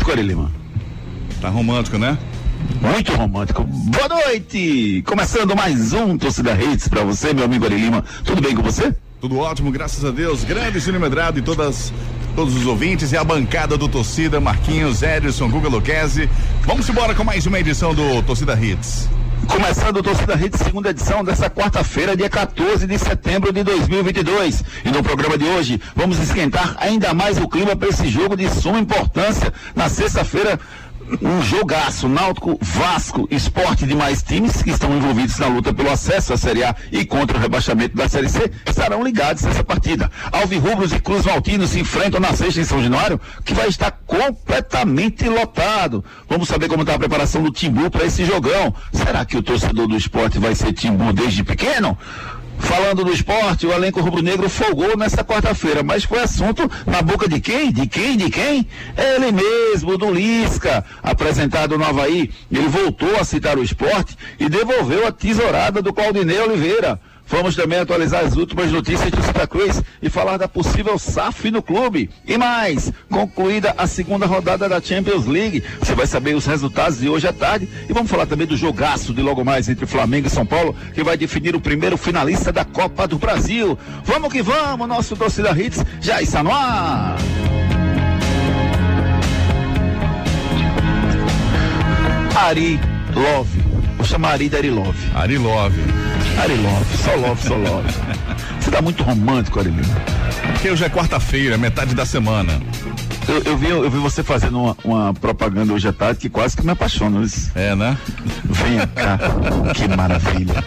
Romântico, Ari Lima. Tá romântico, né? Muito romântico. Boa noite! Começando mais um Torcida Hits pra você, meu amigo Ari Lima. Tudo bem com você? Tudo ótimo, graças a Deus. Grande Júnior Medrado e todas, todos os ouvintes e a bancada do Torcida, Marquinhos, Edson, Guga Luquezzi. Vamos embora com mais uma edição do Torcida Hits. Começando o Torcida Hits, segunda edição dessa quarta-feira, dia 14 de setembro de 2022. E no programa de hoje, vamos esquentar ainda mais o clima para esse jogo de suma importância na sexta-feira. Um jogaço, Náutico, Vasco, esporte de mais times que estão envolvidos na luta pelo acesso à Série A e contra o rebaixamento da Série C estarão ligados nessa partida. Alvirrubros e Cruz Maltino se enfrentam na sexta em São Januário, que vai estar completamente lotado. Vamos saber como está a preparação do Timbu para esse jogão. Será que o torcedor do esporte vai ser Timbu desde pequeno? Falando do esporte, o elenco rubro-negro folgou nessa quarta-feira, mas foi assunto na boca de quem? De quem? De quem? Ele mesmo, do Lisca, apresentado no Havaí. Ele voltou a citar o esporte e devolveu a tesourada do Claudinei Oliveira. Vamos também atualizar as últimas notícias do Santa Cruz e falar da possível SAF no clube. E mais, concluída a segunda rodada da Champions League. Você vai saber os resultados de hoje à tarde. E vamos falar também do jogaço de logo mais entre Flamengo e São Paulo, que vai definir o primeiro finalista da Copa do Brasil. Vamos que vamos, nosso torcida Hits já está no ar. Ari Love. Vou chamar Ari de Ari Love. Ari Love. Ari Love, só Love, só Love. Você tá muito romântico, Ari Lima. Porque hoje é quarta-feira, metade da semana. Eu, eu vi, eu vi você fazendo uma, uma propaganda hoje à tarde que quase que me apaixona. É, né? Venha cá, que maravilha.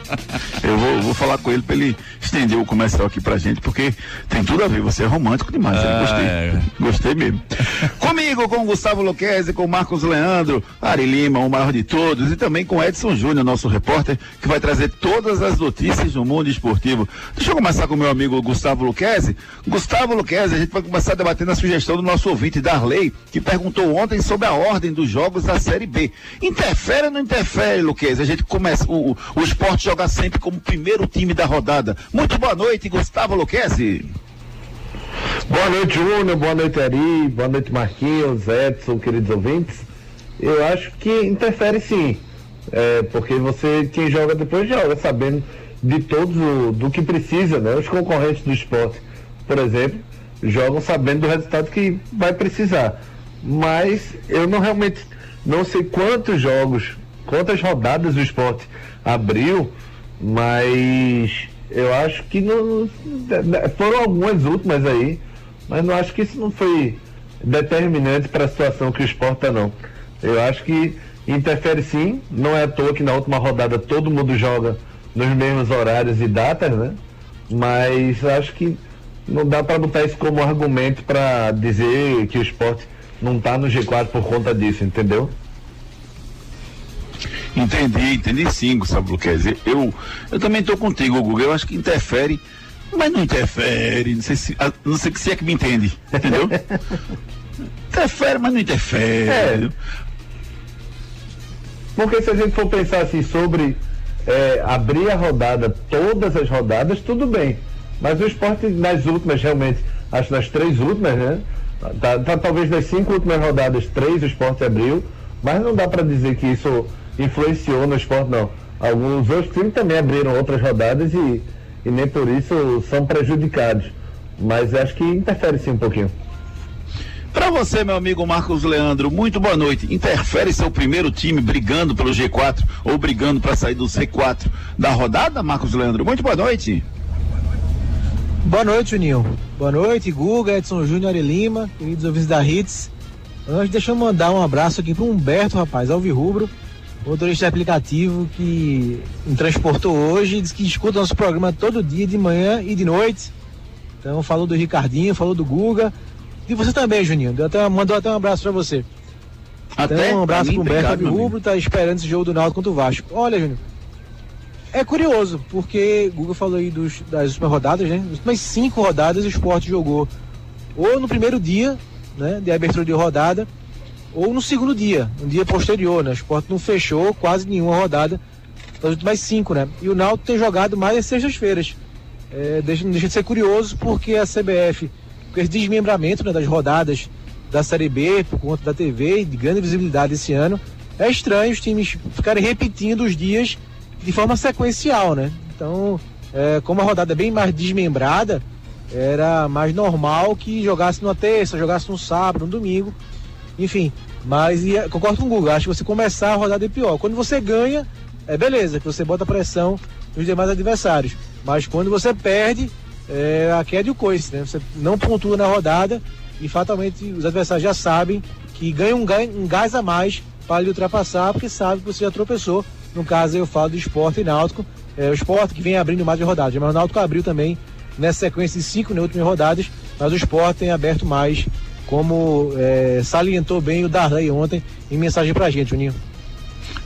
Eu vou, vou falar com ele para ele estender o comercial aqui pra gente, porque tem tudo a ver. Você é romântico demais. Ah, Gostei. é. Gostei mesmo. Comigo, com o Gustavo Luquezzi, com o Marcos Leandro, Ari Lima, o maior de todos, e também com Edson Júnior, nosso repórter, que vai trazer todas as notícias do mundo esportivo. Deixa eu começar com o meu amigo Gustavo Luquezzi. Gustavo Luquezzi, a gente vai começar debatendo a sugestão do nosso ouvinte Darley, que perguntou ontem sobre a ordem dos jogos da Série B. Interfere ou não interfere, Luquezzi? A gente começa, o, o, esporte joga sempre como primeiro time da rodada. Muito boa noite, Gustavo Luquezzi. Boa noite, Júnior. Boa noite, Ari. Boa noite, Marquinhos, Edson, queridos ouvintes. Eu acho que interfere sim. É, porque você, quem joga depois, joga sabendo de todos o, do que precisa, né? Os concorrentes do esporte, por exemplo, jogam sabendo do resultado que vai precisar. Mas eu não realmente não sei quantos jogos, quantas rodadas o esporte abriu, mas eu acho que não, foram algumas últimas aí, mas não acho que isso não foi determinante para a situação que o esporte está não. Eu acho que interfere sim, não é à toa que na última rodada todo mundo joga nos mesmos horários e datas, né? Mas acho que não dá para botar isso como argumento para dizer que o esporte não está no G4 por conta disso, entendeu? Entendi, entendi sim, Gustavo Luquezzi. Eu, eu também estou contigo, Guga. Eu acho que interfere, mas não interfere. Não sei se, não sei se é que me entende, entendeu? interfere, mas não interfere. É. Porque se a gente for pensar assim sobre é, abrir a rodada, todas as rodadas, tudo bem. Mas o esporte nas últimas, realmente, acho nas três últimas, né? Tá, tá, talvez nas cinco últimas rodadas, três o esporte abriu, mas não dá para dizer que isso influenciou no esporte, não. Alguns outros times também abriram outras rodadas e, e nem por isso são prejudicados. Mas acho que interfere sim um pouquinho. Para você, meu amigo Marcos Leandro, muito boa noite. Interfere seu primeiro time brigando pelo G4 ou brigando para sair do C4 da rodada, Marcos Leandro? Muito boa noite. Boa noite, Juninho. Boa noite, Guga, Edson Júnior e Lima, queridos ouvintes da Hits. Antes, deixa eu mandar um abraço aqui pro Humberto, rapaz, Alvirrubro, motorista aplicativo que me transportou hoje, diz que escuta nosso programa todo dia, de manhã e de noite. Então, falou do Ricardinho, falou do Guga. E você também, Juninho. Deu até, mandou até um abraço para você. Até então, um abraço mim, pro Humberto obrigado, Alvirrubro, tá esperando esse jogo do Náutico contra o Vasco. Olha, Júnior, é curioso, porque Guga falou aí dos, das últimas rodadas, né? As últimas cinco rodadas o esporte jogou ou no primeiro dia, né, de abertura de rodada, ou no segundo dia, um dia posterior, né? O esporte não fechou quase nenhuma rodada das últimas cinco, né? E o Náutico tem jogado mais às sextas-feiras. É, deixa, deixa de ser curioso, porque a CBF, com esse desmembramento né, das rodadas da Série B, por conta da TV e de grande visibilidade esse ano, é estranho os times ficarem repetindo os dias de forma sequencial, né? Então, é, como a rodada é bem mais desmembrada, era mais normal que jogasse numa terça, jogasse no sábado, no domingo, enfim. Mas ia, concordo com o Google, acho que você começar a rodada é pior. Quando você ganha, é beleza, que você bota pressão nos demais adversários. Mas quando você perde, é a queda e o coice, né? Você não pontua na rodada e fatalmente os adversários já sabem que ganham um, um gás a mais para lhe ultrapassar, porque sabe que você já tropeçou. No caso, eu falo do esporte e náutico. É, o esporte que vem abrindo mais de rodadas, mas o náutico abriu também nessa sequência de cinco né, últimas rodadas, mas o esporte tem aberto mais, como é, salientou bem o Darley ontem em mensagem pra gente, Juninho.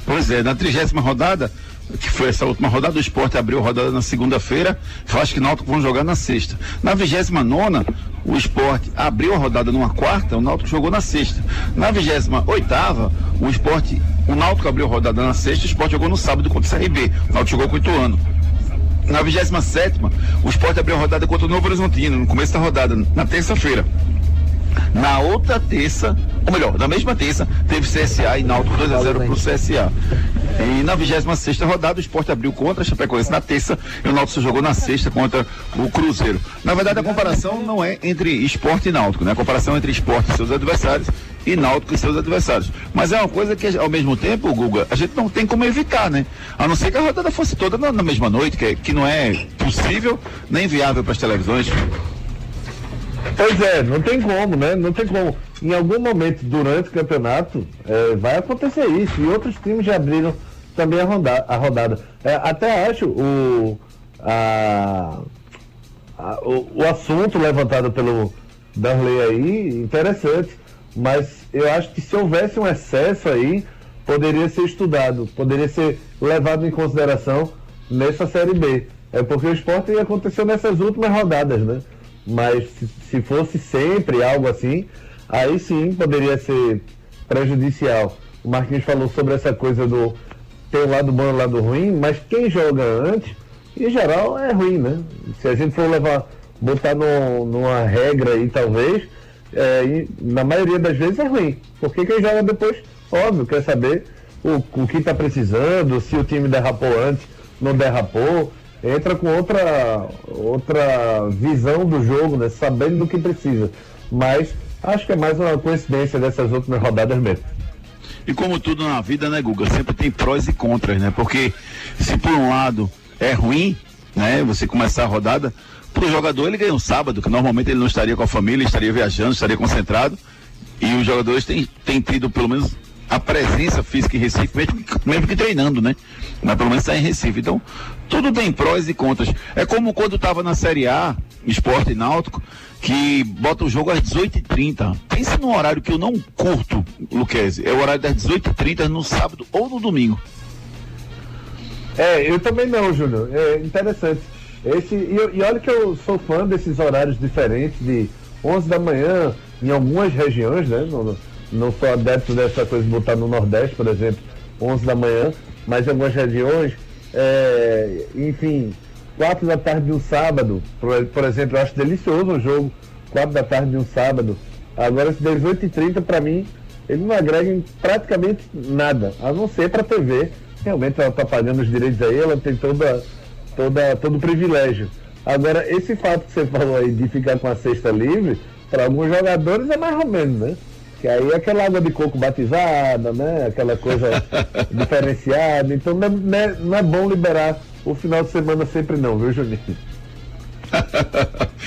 Pois é, na trigésima rodada, que foi essa última rodada, o esporte abriu a rodada na segunda-feira, acho que o Náutico vão jogar na sexta. Na vigésima nona, o esporte abriu a rodada numa quarta, o Náutico jogou na sexta. Na vigésima oitava, o esporte, o Náutico abriu a rodada na sexta, o esporte jogou no sábado contra o CRB. O Náutico jogou com o Ituano. Na 27 o esporte abriu a rodada contra o Novo Horizontino, no começo da rodada, na terça-feira. Na outra terça, ou melhor, na mesma terça, teve CSA e Náutico 2x0 pro CSA. E na 26 rodada, o esporte abriu contra a Chapecoense na terça e o Náutico jogou na sexta contra o Cruzeiro. Na verdade, a comparação não é entre esporte e Náutico, né? A comparação é entre esporte e seus adversários e Náutico e seus adversários. Mas é uma coisa que, ao mesmo tempo, Guga, a gente não tem como evitar, né? A não ser que a rodada fosse toda na, na mesma noite, que, é, que não é possível nem viável para as televisões. Pois é, não tem como, né? Não tem como. Em algum momento durante o campeonato é, vai acontecer isso. E outros times já abriram também a, roda a rodada. É, até acho o, a, a, o, o, assunto levantado pelo Darley aí interessante. Mas eu acho que se houvesse um excesso aí, poderia ser estudado, poderia ser levado em consideração nessa Série B. É porque o esporte aconteceu nessas últimas rodadas, né? mas se fosse sempre algo assim, aí sim poderia ser prejudicial. O Marquinhos falou sobre essa coisa do ter o lado bom e o lado ruim, mas quem joga antes, em geral, é ruim, né? Se a gente for levar, botar no, numa regra aí, talvez, é, na maioria das vezes é ruim. Porque quem joga depois, óbvio, quer saber o, o que está precisando, se o time derrapou antes, não derrapou, entra com outra, outra visão do jogo, né? Sabendo do que precisa. Mas acho que é mais uma coincidência dessas últimas rodadas mesmo. E como tudo na vida, né, Guga? Sempre tem prós e contras, né? Porque se por um lado é ruim, né? Você começar a rodada, para o jogador ele ganha um sábado, que normalmente ele não estaria com a família, estaria viajando, estaria concentrado. E os jogadores têm, têm tido pelo menos a presença física em Recife, mesmo, mesmo que treinando, né? Mas pelo menos está em Recife. Então, tudo tem prós e contras. É como quando estava na Série A, esporte náutico, que bota o jogo às 18h30. Pense num horário que eu não curto, Luquezzi. É o horário das 18h30 no sábado ou no domingo. É, eu também não, Júnior. É interessante. Esse, e, e olha que eu sou fã desses horários diferentes, de 11 da manhã, em algumas regiões, né? No, não sou adepto dessa coisa de botar no Nordeste, por exemplo, 11 da manhã, mas em algumas regiões, é, enfim, 4 da tarde de um sábado, por, por exemplo, eu acho delicioso o jogo, 4 da tarde de um sábado. Agora, esse 18h30, para mim, ele não agrega em praticamente nada, a não ser para TV. Realmente ela está pagando os direitos aí, ela tem toda, toda, todo o privilégio. Agora, esse fato que você falou aí de ficar com a cesta livre, Para alguns jogadores é mais ou menos, né? Que aí é aquela água de coco batizada, né? Aquela coisa diferenciada. Então não é, não é- não é bom liberar o final de semana sempre não, viu, Juninho?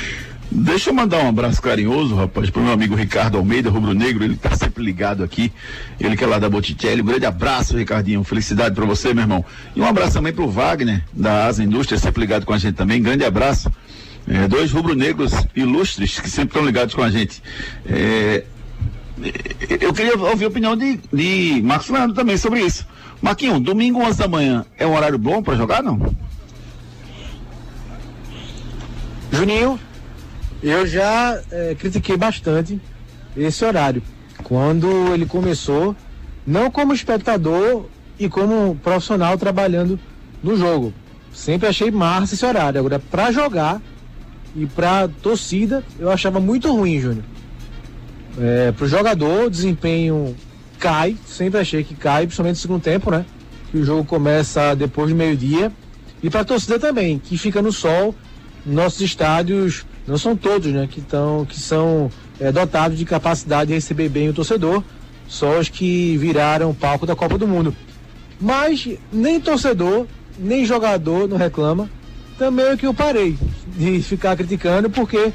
Deixa eu mandar um abraço carinhoso, rapaz, pro meu amigo Ricardo Almeida, Rubro Negro, ele tá sempre ligado aqui. Ele que é lá da Botticelli. Um grande abraço, Ricardinho. Felicidade pra você, meu irmão. E um abraço também pro Wagner, da Asa Indústria, sempre ligado com a gente também. Grande abraço. É, dois rubro-negros ilustres que sempre estão ligados com a gente. É, eu queria ouvir a opinião de, de Marcos Leandro também sobre isso. Marquinho, domingo 11 da manhã é um horário bom pra jogar, não? Juninho, eu já eh, critiquei bastante esse horário. Quando ele começou, não como espectador e como profissional trabalhando no jogo. Sempre achei massa esse horário. Agora, pra jogar e pra torcida, eu achava muito ruim, Júnior. É, pro jogador, o desempenho cai. Sempre achei que cai, principalmente no segundo tempo, né? Que o jogo começa depois do meio-dia. E pra torcida também, que fica no sol. Nossos estádios, não são todos, né? Que, tão, que são é, dotados de capacidade de receber bem o torcedor. Só os que viraram palco da Copa do Mundo. Mas nem torcedor, nem jogador não reclama. Também é que eu parei de ficar criticando, porque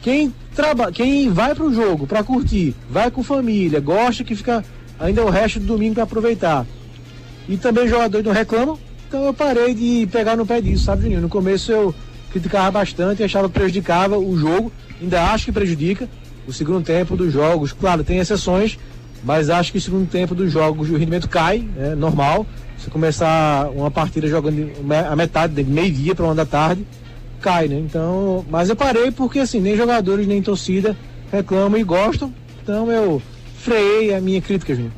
quem, traba, quem vai para o jogo para curtir, vai com família, gosta que fica ainda o resto do domingo para aproveitar. E também jogadores não reclamam, então eu parei de pegar no pé disso, sabe, Juninho? No começo eu criticava bastante, achava que prejudicava o jogo, ainda acho que prejudica. O segundo tempo dos jogos, claro, tem exceções, mas acho que o segundo tempo dos jogos o rendimento cai, é normal. Você começar uma partida jogando a metade, de meio-dia para uma da tarde, cai, né? Então, mas eu parei porque assim, nem jogadores nem torcida reclamam e gostam, então eu freiei a minha crítica, Juninho.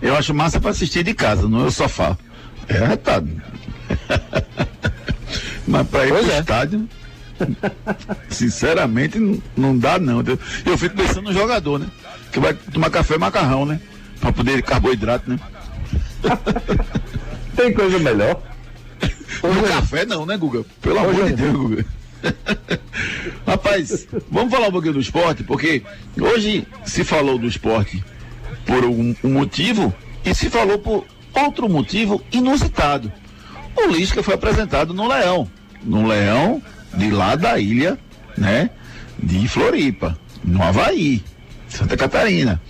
Eu acho massa pra assistir de casa, no meu sofá. É arretado. Mas pra ir Pois pro é. estádio, sinceramente, não- não dá não. Eu, eu fico pensando no jogador, né? Que vai tomar café e macarrão, né? Pra poder carboidrato, né? Tem coisa melhor? No café não, né, Guga? Pelo amor de Deus, Guga. Rapaz, vamos falar um pouquinho do esporte, porque hoje se falou do esporte por um, um motivo e se falou por outro motivo inusitado. O Lisca foi apresentado no Leão, no Leão de lá da ilha, né, de Floripa, no Havaí, Santa Catarina.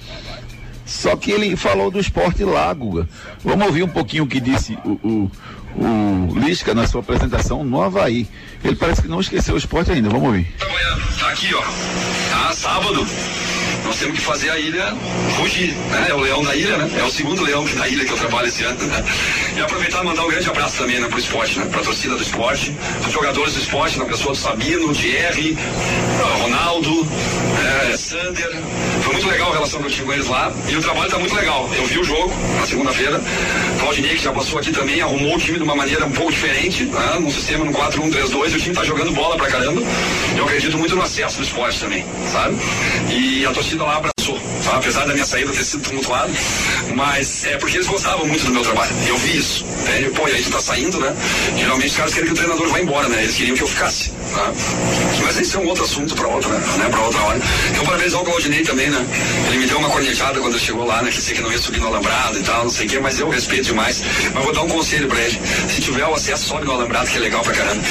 Só que ele falou do esporte lá, Guga. Vamos ouvir um pouquinho o que disse o, o, o Lisca na sua apresentação no Havaí. Ele parece que não esqueceu o esporte ainda. Vamos ouvir. Tá aqui, ó. Tá, sábado. Nós temos que fazer a ilha fugir, né? É o leão da ilha, né? É o segundo leão da ilha que eu trabalho esse ano, né? E aproveitar e mandar um grande abraço também, né, pro esporte, né? Pra torcida do esporte, pros jogadores do esporte, na pessoa do Sabino, Thierry, Ronaldo, eh, Sander. Foi muito legal a relação que eu tive com eles lá. E o trabalho tá muito legal. Eu vi o jogo na segunda-feira. Claudinei, que já passou aqui também, arrumou o time de uma maneira um pouco diferente, né? Num sistema no 4-1-3-2. O time tá jogando bola pra caramba. Eu acredito muito no acesso do esporte também, sabe? E a torcida lá abraçou, tá? apesar da minha saída ter sido tumultuada, mas é porque eles gostavam muito do meu trabalho. Eu vi isso. Né? E, pô, e a gente tá saindo, né? Geralmente os caras querem que o treinador vá embora, né? Eles queriam que eu ficasse. Tá? Mas esse é um outro assunto pra outra, né? né? Pra outra hora. Então, parabéns ao Claudinei também, né? Ele me deu uma cornetada quando chegou lá, né? Que sei que não ia subir no alambrado e tal, não sei o quê, mas eu respeito demais. Mas vou dar um conselho pra ele. Se tiver o acesso, sobe no alambrado, que é legal pra caramba.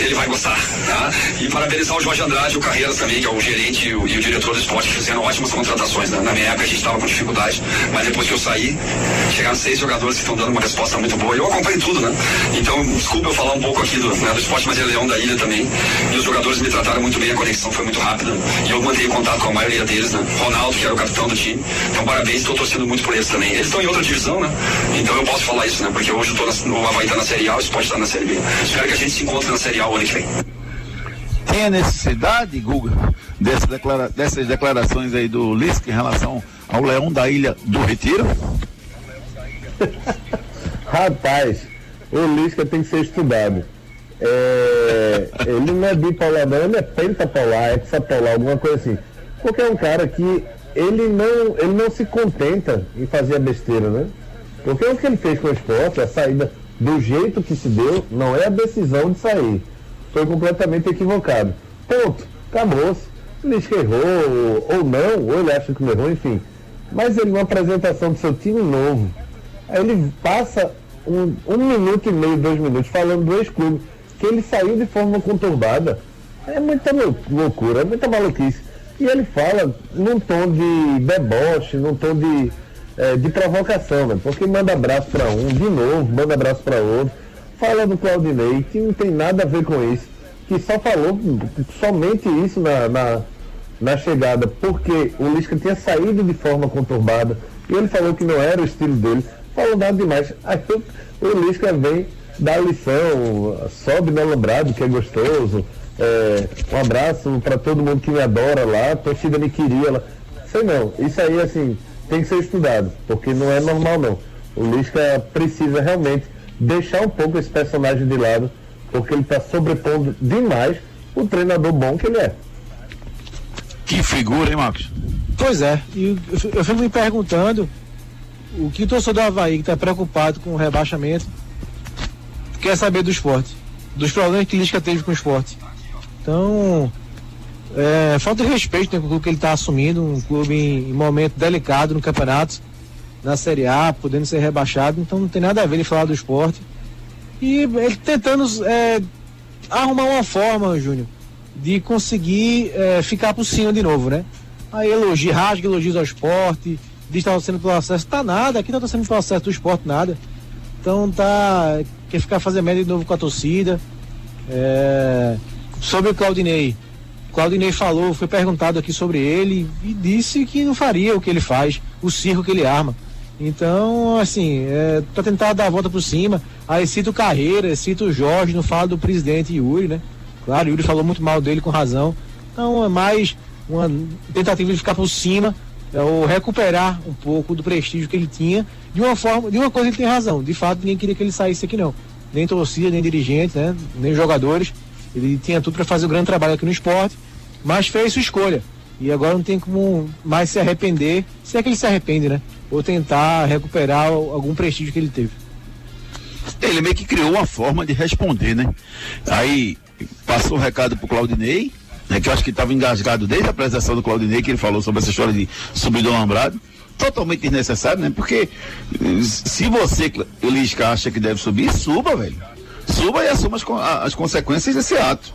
Ele vai gostar, tá? E parabenizar o Jorge Andrade o Carreiras também, que é o gerente e o, e o diretor do esporte, que fizeram ótimas contratações. Né? Na minha época a gente tava com dificuldade, mas depois que eu saí, chegaram seis jogadores que estão dando uma resposta muito boa. E eu acompanho tudo, né? Então, desculpa eu falar um pouco aqui do, né, do esporte, mas é Leão da Ilha também. E os jogadores me trataram muito bem, a conexão foi muito rápida. E eu mantenho contato com a maioria deles, né? Ronaldo, que era o capitão do time. Então, parabéns, estou torcendo muito por eles também. Eles estão em outra divisão, né? Então eu posso falar isso, né? Porque hoje eu tô na, o Havaí tá na Série A, o esporte tá na Série B. Espero que a gente se encontre na Série A o ano que vem. Tem a necessidade, Guga, dessa declara- dessas declarações aí do Lisca em relação ao Leão da Ilha do Retiro? Rapaz, o Lisca tem que ser estudado. É, ele não é bipolar, não, ele é pentapolar, hexapolar, alguma coisa assim. Porque é um cara que ele não, ele não se contenta em fazer a besteira, né? Porque o que ele fez com o esporte, a saída do jeito que se deu, não é a decisão de sair. Foi completamente equivocado. Ponto. Acabou-se. O Lisca errou, ou não, ou ele acha que não errou, enfim. Mas ele, numa apresentação do seu time novo, aí ele passa um, um minuto e meio, dois minutos, falando do ex-clube, que ele saiu de forma conturbada. É muita lou- loucura, é muita maluquice. E ele fala num tom de deboche, num tom de, eh, de provocação, né? porque manda abraço para um, de novo, manda abraço para outro. Fala do Claudinei, que não tem nada a ver com isso, que só falou somente isso na, na, na chegada, porque o Lisca tinha saído de forma conturbada e ele falou que não era o estilo dele. Falou nada demais. Aí o, o Lisca vem dar lição, sobe no alambrado, que é gostoso. É, um abraço para todo mundo que me adora lá, a torcida me queria lá. Sei não, isso aí assim tem que ser estudado, porque não é normal não. O Lisca precisa realmente deixar um pouco esse personagem de lado, porque ele está sobrepondo demais o treinador bom que ele é. Que figura, hein, Marcos? Pois é, e eu, eu fico me perguntando o que o torcedor do Havaí que está preocupado com o rebaixamento quer saber do esporte, dos problemas que Lisca teve com o esporte. Então, é, falta de respeito né, com o clube que ele está assumindo, um clube em, em momento delicado no campeonato, na Série A, podendo ser rebaixado, então não tem nada a ver ele falar do esporte. E ele tentando é, arrumar uma forma, Júnior, de conseguir é, ficar por cima de novo, né? Aí elogia, rasga elogios ao esporte, diz que está torcendo pelo acesso. Tá nada, aqui não tá torcendo pelo acesso do esporte, nada. Então tá. Quer ficar fazendo média de novo com a torcida. É, sobre o Claudinei. Claudinei falou, foi perguntado aqui sobre ele e disse que não faria o que ele faz, o circo que ele arma. Então, assim, é, pra tentar dar a volta por cima, aí cita o Carreira, cita o Jorge, não fala do presidente Yuri, né? Claro, Yuri falou muito mal dele com razão. Então é mais uma tentativa de ficar por cima, é, ou recuperar um pouco do prestígio que ele tinha. De uma forma, de uma coisa ele tem razão. De fato, ninguém queria que ele saísse aqui não. Nem torcida, nem dirigente, né? Nem jogadores. Ele tinha tudo para fazer um grande trabalho aqui no esporte, mas fez sua escolha. E agora não tem como mais se arrepender, se é que ele se arrepende, né? Ou tentar recuperar o- algum prestígio que ele teve. Ele meio que criou uma forma de responder, né? Aí passou o recado pro Claudinei, né, que eu acho que estava engasgado desde a apresentação do Claudinei, que ele falou sobre essa história de subir do alambrado. Totalmente desnecessário, né? Porque eh, se você, Lisca, acha que deve subir, suba, velho. Suba e assuma as, as consequências desse ato.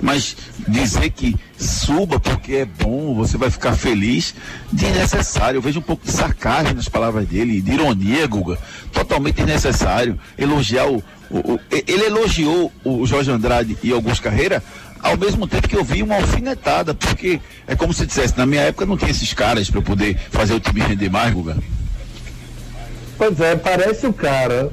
Mas dizer que suba porque é bom, você vai ficar feliz, desnecessário. Eu vejo um pouco de sarcasmo nas palavras dele, de ironia, Guga. Totalmente desnecessário. Elogiar o. o- o- ele elogiou o Jorge Andrade e Augusto Carreira ao mesmo tempo que eu vi uma alfinetada, porque é como se dissesse, na minha época não tinha esses caras para eu poder fazer o time render mais, Guga. Pois é, parece o cara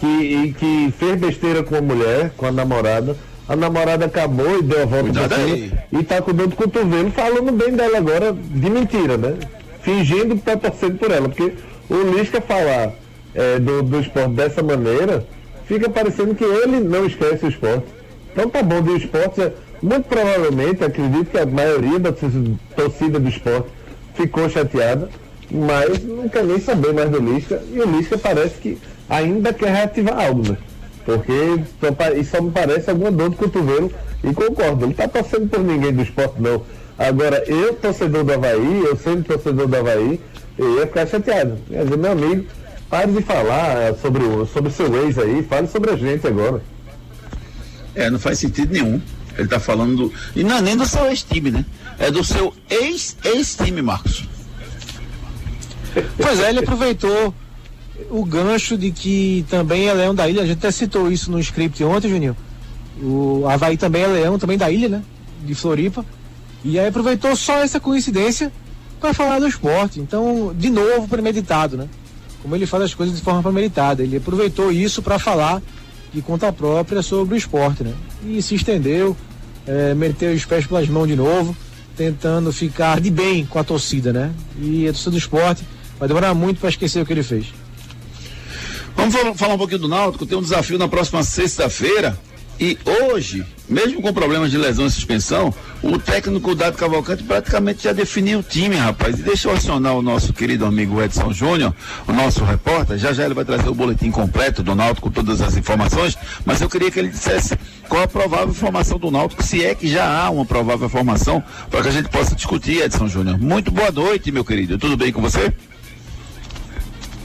que, que fez besteira com a mulher, com a namorada. A namorada acabou e deu a volta Cuidado cima aí. e tá com dor do cotovelo falando bem dela agora de mentira, né? Fingindo que tá torcendo por ela. Porque o Lisca falar é, do, do esporte dessa maneira, fica parecendo que ele não esquece o esporte. Então tá bom, do esporte, é, muito provavelmente, acredito que a maioria da torcida- do esporte ficou chateada, mas não quer nem saber mais do Lisca, e o Lisca parece que ainda quer reativar algo, né? Porque isso só me parece alguma dor do cotovelo, e concordo, ele tá torcendo por ninguém do esporte não. Agora, eu, torcedor do Havaí, eu sendo torcedor do Havaí, eu ia ficar chateado. Quer dizer, meu amigo, pare de falar sobre o sobre seu ex aí, fale sobre a gente agora. É, não faz sentido nenhum. Ele tá falando do. E não é nem do seu ex-time, né? É do seu ex-ex-time, Marcos. Pois é, ele aproveitou o gancho de que também é leão da ilha. A gente até citou isso no script ontem, Juninho. O Havaí também é leão, também da ilha, né? De Floripa. E aí aproveitou só essa coincidência para falar do esporte. Então, de novo, premeditado, né? Como ele faz as coisas de forma premeditada. Ele aproveitou isso para falar de conta própria sobre o esporte, né? E se estendeu, eh, meteu os pés pelas mãos de novo, tentando ficar de bem com a torcida, né? E a torcida do esporte vai demorar muito para esquecer o que ele fez. Vamos falar um pouquinho do Náutico. Tem um desafio na próxima sexta-feira. E hoje, mesmo com problemas de lesão e suspensão, o técnico Dado Cavalcante praticamente já definiu o time, rapaz. E deixa eu acionar o nosso querido amigo Edson Júnior, o nosso repórter. Já já ele vai trazer o boletim completo do Náutico com todas as informações, mas eu queria que ele dissesse qual a provável formação do Náutico, se é que já há uma provável formação, para que a gente possa discutir, Edson Júnior. Muito boa noite, meu querido. Tudo bem com você?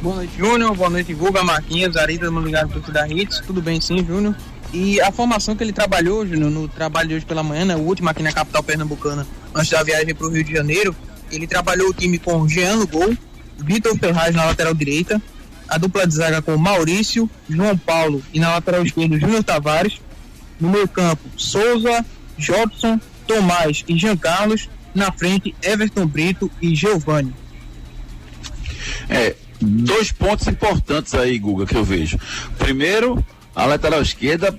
Boa noite, Júnior. Boa noite, Guga, Marquinhos, Arida, ligado por da Hits. Tudo bem sim, Júnior? E a formação que ele trabalhou, Júnior, no trabalho de hoje pela manhã, né, o último aqui na capital pernambucana, antes da viagem para o Rio de Janeiro, ele trabalhou o time com Jean no gol, Vitor Ferraz na lateral direita, a dupla de zaga com Maurício, João Paulo e na lateral esquerda Júnior Tavares, no meio campo Souza, Jobson, Tomás e Jean Carlos, na frente Everton Brito e Giovanni. É, dois pontos importantes aí, Guga, que eu vejo. Primeiro, a lateral esquerda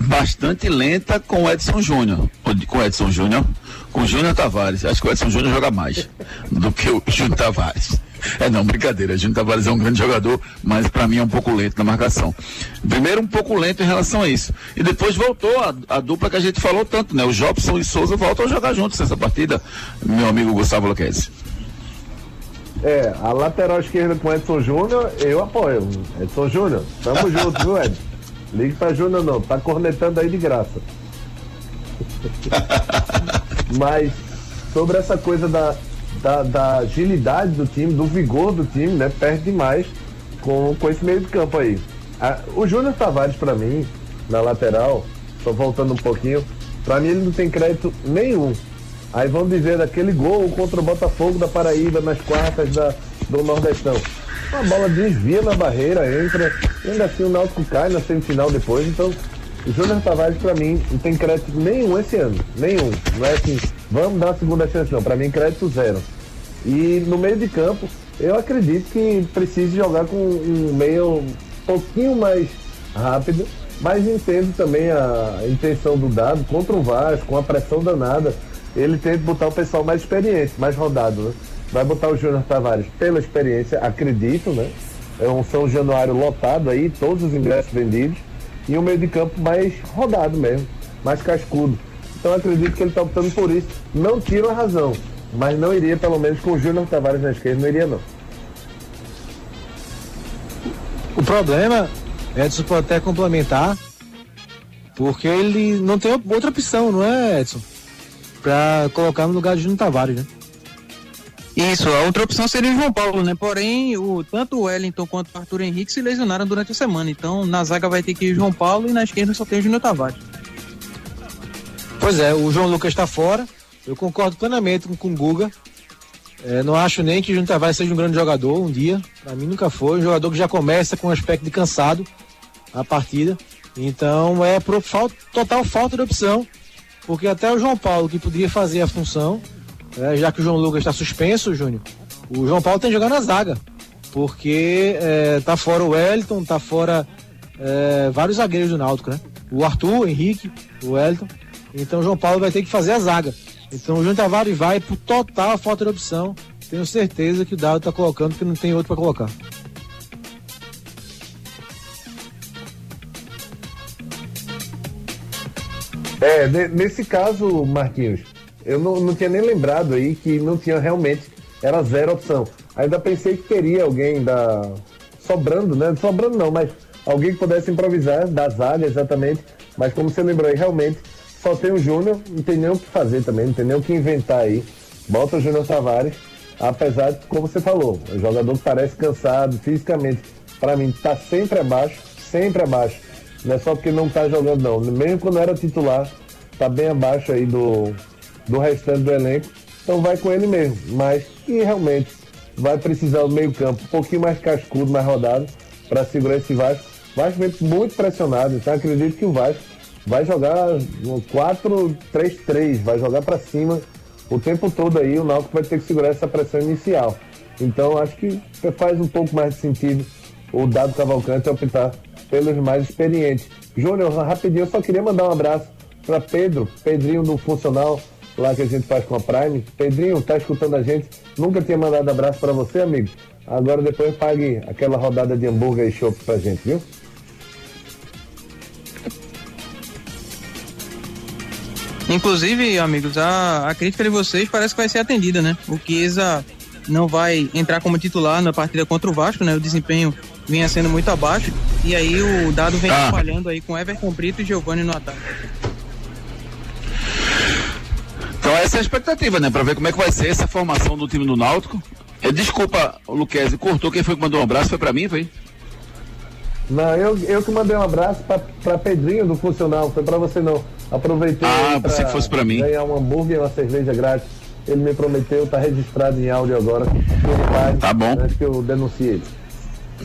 bastante lenta com o Edson Júnior. Com o Edson Júnior, com o Júnior Tavares. Acho que o Edson Júnior joga mais do que o Júnior Tavares. É não, brincadeira. O Júnior Tavares é um grande jogador, mas para mim é um pouco lento na marcação. Primeiro um pouco lento em relação a isso. E depois voltou a, a dupla que a gente falou tanto, né? O Jobson e Souza voltam a jogar juntos nessa partida, meu amigo Gustavo Luquezzi. É, a lateral esquerda com Edson Júnior, eu apoio. Edson Júnior, tamo junto, viu, Edson? Ligue pra Júnior não, tá cornetando aí de graça. Mas sobre essa coisa da, da, da, agilidade do time, do vigor do time, né? Perde demais com, com esse meio de campo aí. A, o Júnior Tavares, para mim, na lateral, só voltando um pouquinho, para mim ele não tem crédito nenhum. Aí vão dizer daquele gol contra o Botafogo da Paraíba nas quartas da, do Nordestão. A bola desvia na barreira, entra, ainda assim o Náutico cai na semifinal depois, então o Júnior Tavares para mim não tem crédito nenhum esse ano, nenhum. Não é assim, vamos dar a segunda chance não, para mim crédito zero. E no meio de campo, eu acredito que precise jogar com um meio um pouquinho mais rápido, mas entendo também a intenção do dado contra o Vasco, com a pressão danada. Ele tenta botar o pessoal mais experiente, mais rodado, né? Vai botar o Júnior Tavares pela experiência, acredito, né? É um São Januário lotado aí, todos os ingressos vendidos, e um meio de campo mais rodado mesmo, mais cascudo. Então acredito que ele está optando por isso. Não tiro a razão, mas não iria, pelo menos, com o Júnior Tavares na esquerda, não iria não. O problema, Edson pode até complementar, porque ele não tem outra opção, não é, Edson? Para colocar no lugar de Júnior Tavares, né? Isso, a outra opção seria o João Paulo, né? Porém, o, tanto o Wellington quanto o Arthur Henrique se lesionaram durante a semana. Então, na zaga vai ter que ir o João Paulo e na esquerda só tem o Júnior Tavares. Pois é, o João Lucas está fora. Eu concordo plenamente com, com o Guga. É, não acho nem que o Júnior Tavares seja um grande jogador um dia. Para mim nunca foi. Um jogador que já começa com um aspecto de cansado a partida. Então é por falta, total falta de opção. Porque até o João Paulo, que poderia fazer a função, é, já que o João Lucas está suspenso, Júnior, o João Paulo tem que jogar na zaga. Porque é, tá fora o Wellington, tá fora é, vários zagueiros do Náutico, né? O Arthur, o Henrique, o Wellington. Então o João Paulo vai ter que fazer a zaga. Então o Júnior Tavares vai por total falta de opção. Tenho certeza que o Dado está colocando porque não tem outro para colocar. É, nesse caso, Marquinhos, eu não, não tinha nem lembrado aí que não tinha realmente, era zero opção. Ainda pensei que teria alguém da. sobrando, né? Sobrando não, mas alguém que pudesse improvisar da zaga exatamente. Mas como você lembrou aí, realmente só tem o Júnior, não tem nem o que fazer também, não tem nem o que inventar aí. Bota o Júnior Tavares, apesar de, como você falou, o jogador que parece cansado fisicamente, para mim, tá sempre abaixo, sempre abaixo. Não é só porque não tá jogando, não. Mesmo quando era titular, tá bem abaixo aí do, do restante do elenco. Então vai com ele mesmo. Mas que realmente vai precisar do meio-campo um pouquinho mais cascudo, mais rodado, para segurar esse Vasco. Vasco vem muito pressionado, então acredito que o Vasco vai jogar no 4-3-3, vai jogar para cima o tempo todo aí. O Náutico vai ter que segurar essa pressão inicial. Então acho que faz um pouco mais de sentido o Dado Cavalcante optar pelos mais experientes. Júnior, rapidinho, eu só queria mandar um abraço para Pedro, Pedrinho do Funcional, lá que a gente faz com a Prime. Pedrinho, tá escutando a gente? Nunca tinha mandado abraço para você, amigo. Agora depois pague aquela rodada de hambúrguer e chopp pra gente, viu? Inclusive, amigos, a, a crítica de vocês parece que vai ser atendida, né? O Chiesa não vai entrar como titular na partida contra o Vasco, né? O desempenho vinha sendo muito abaixo. E aí o dado vem Ah. falhando aí com Everton Brito e Giovanni no ataque. Então essa é a expectativa, né? Pra ver como é que vai ser essa formação do time do Náutico. Eh, desculpa, Luquezzi, cortou. Quem foi que mandou um abraço? Foi pra mim, foi? Não, eu, eu que mandei um abraço pra, pra Pedrinho do Funcional, foi pra você não. Aproveitei Ah, pensei que fosse pra mim. ganhar um hambúrguer e uma cerveja grátis. Ele me prometeu, tá registrado em áudio agora. Tá bom. Antes que eu denuncie ele.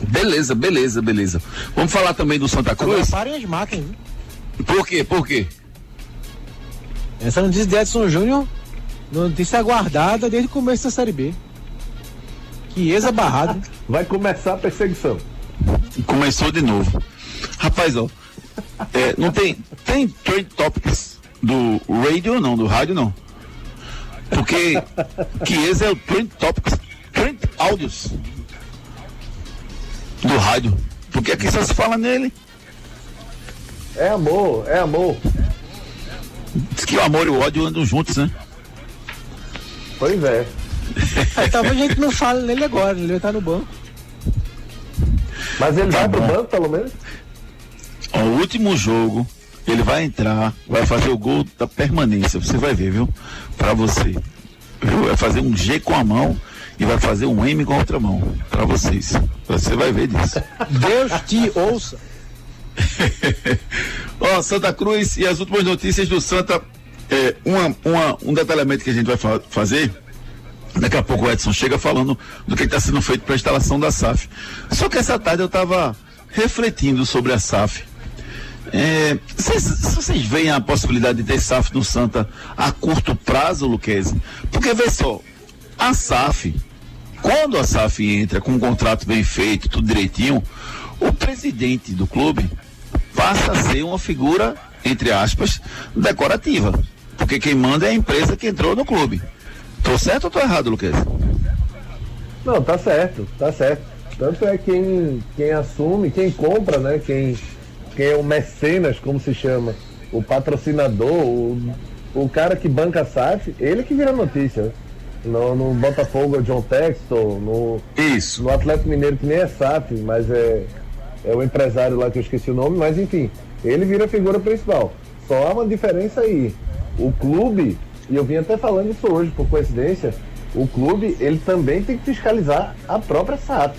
Beleza, beleza, beleza. Vamos falar também do Santa Agora Cruz? parem as máquinas? Por quê? Por quê? Essa notícia de Edson Júnior, notícia aguardada desde o começo da Série B. Chiesa barrado. Vai começar a perseguição. Começou de novo. Rapaz, ó. é, não tem. Tem trend topics do radio, não, do rádio, não. Porque Chiesa é o trend topics, trend áudios do rádio. Porque aqui só se fala nele. É amor, é amor. Diz que o amor e o ódio andam juntos, né? Pois é. É, talvez a gente não fale nele agora, ele vai estar no banco. Mas ele Tá vai pro bom. banco, pelo menos? Ó, o último jogo, ele vai entrar, vai fazer o gol da permanência. Você vai ver, viu? Pra você. Viu? Vai fazer um G com a mão e vai fazer um M com a outra mão. Pra vocês. Você vai ver disso. Deus te ouça. Ó, Santa Cruz e as últimas notícias do Santa. É, uma, uma, um detalhamento que a gente vai fa- fazer. Daqui a pouco o Edson chega falando do que está sendo feito para a instalação da SAF. Só que essa tarde eu estava refletindo sobre a SAF. É, vocês, vocês veem a possibilidade de ter SAF no Santa a curto prazo, Luquezzi? Porque vê só, a SAF, quando a SAF entra com um contrato bem feito, tudo direitinho, o presidente do clube passa a ser uma figura, entre aspas, decorativa. Porque quem manda é a empresa que entrou no clube. Tô certo ou tô errado, Luquez? Não, tá certo, tá certo. Tanto é quem, quem assume, quem compra, né? Quem, quem é o mecenas, como se chama, o patrocinador, o, o cara que banca a SAF, ele que vira notícia. No, no Botafogo é o John Textor, no, Isso. no Atlético Mineiro que nem é SAF, mas é, é o empresário lá que eu esqueci o nome, mas enfim, ele vira a figura principal. Só há uma diferença aí. O clube, e eu vim até falando isso hoje por coincidência, o clube ele também tem que fiscalizar a própria SAF.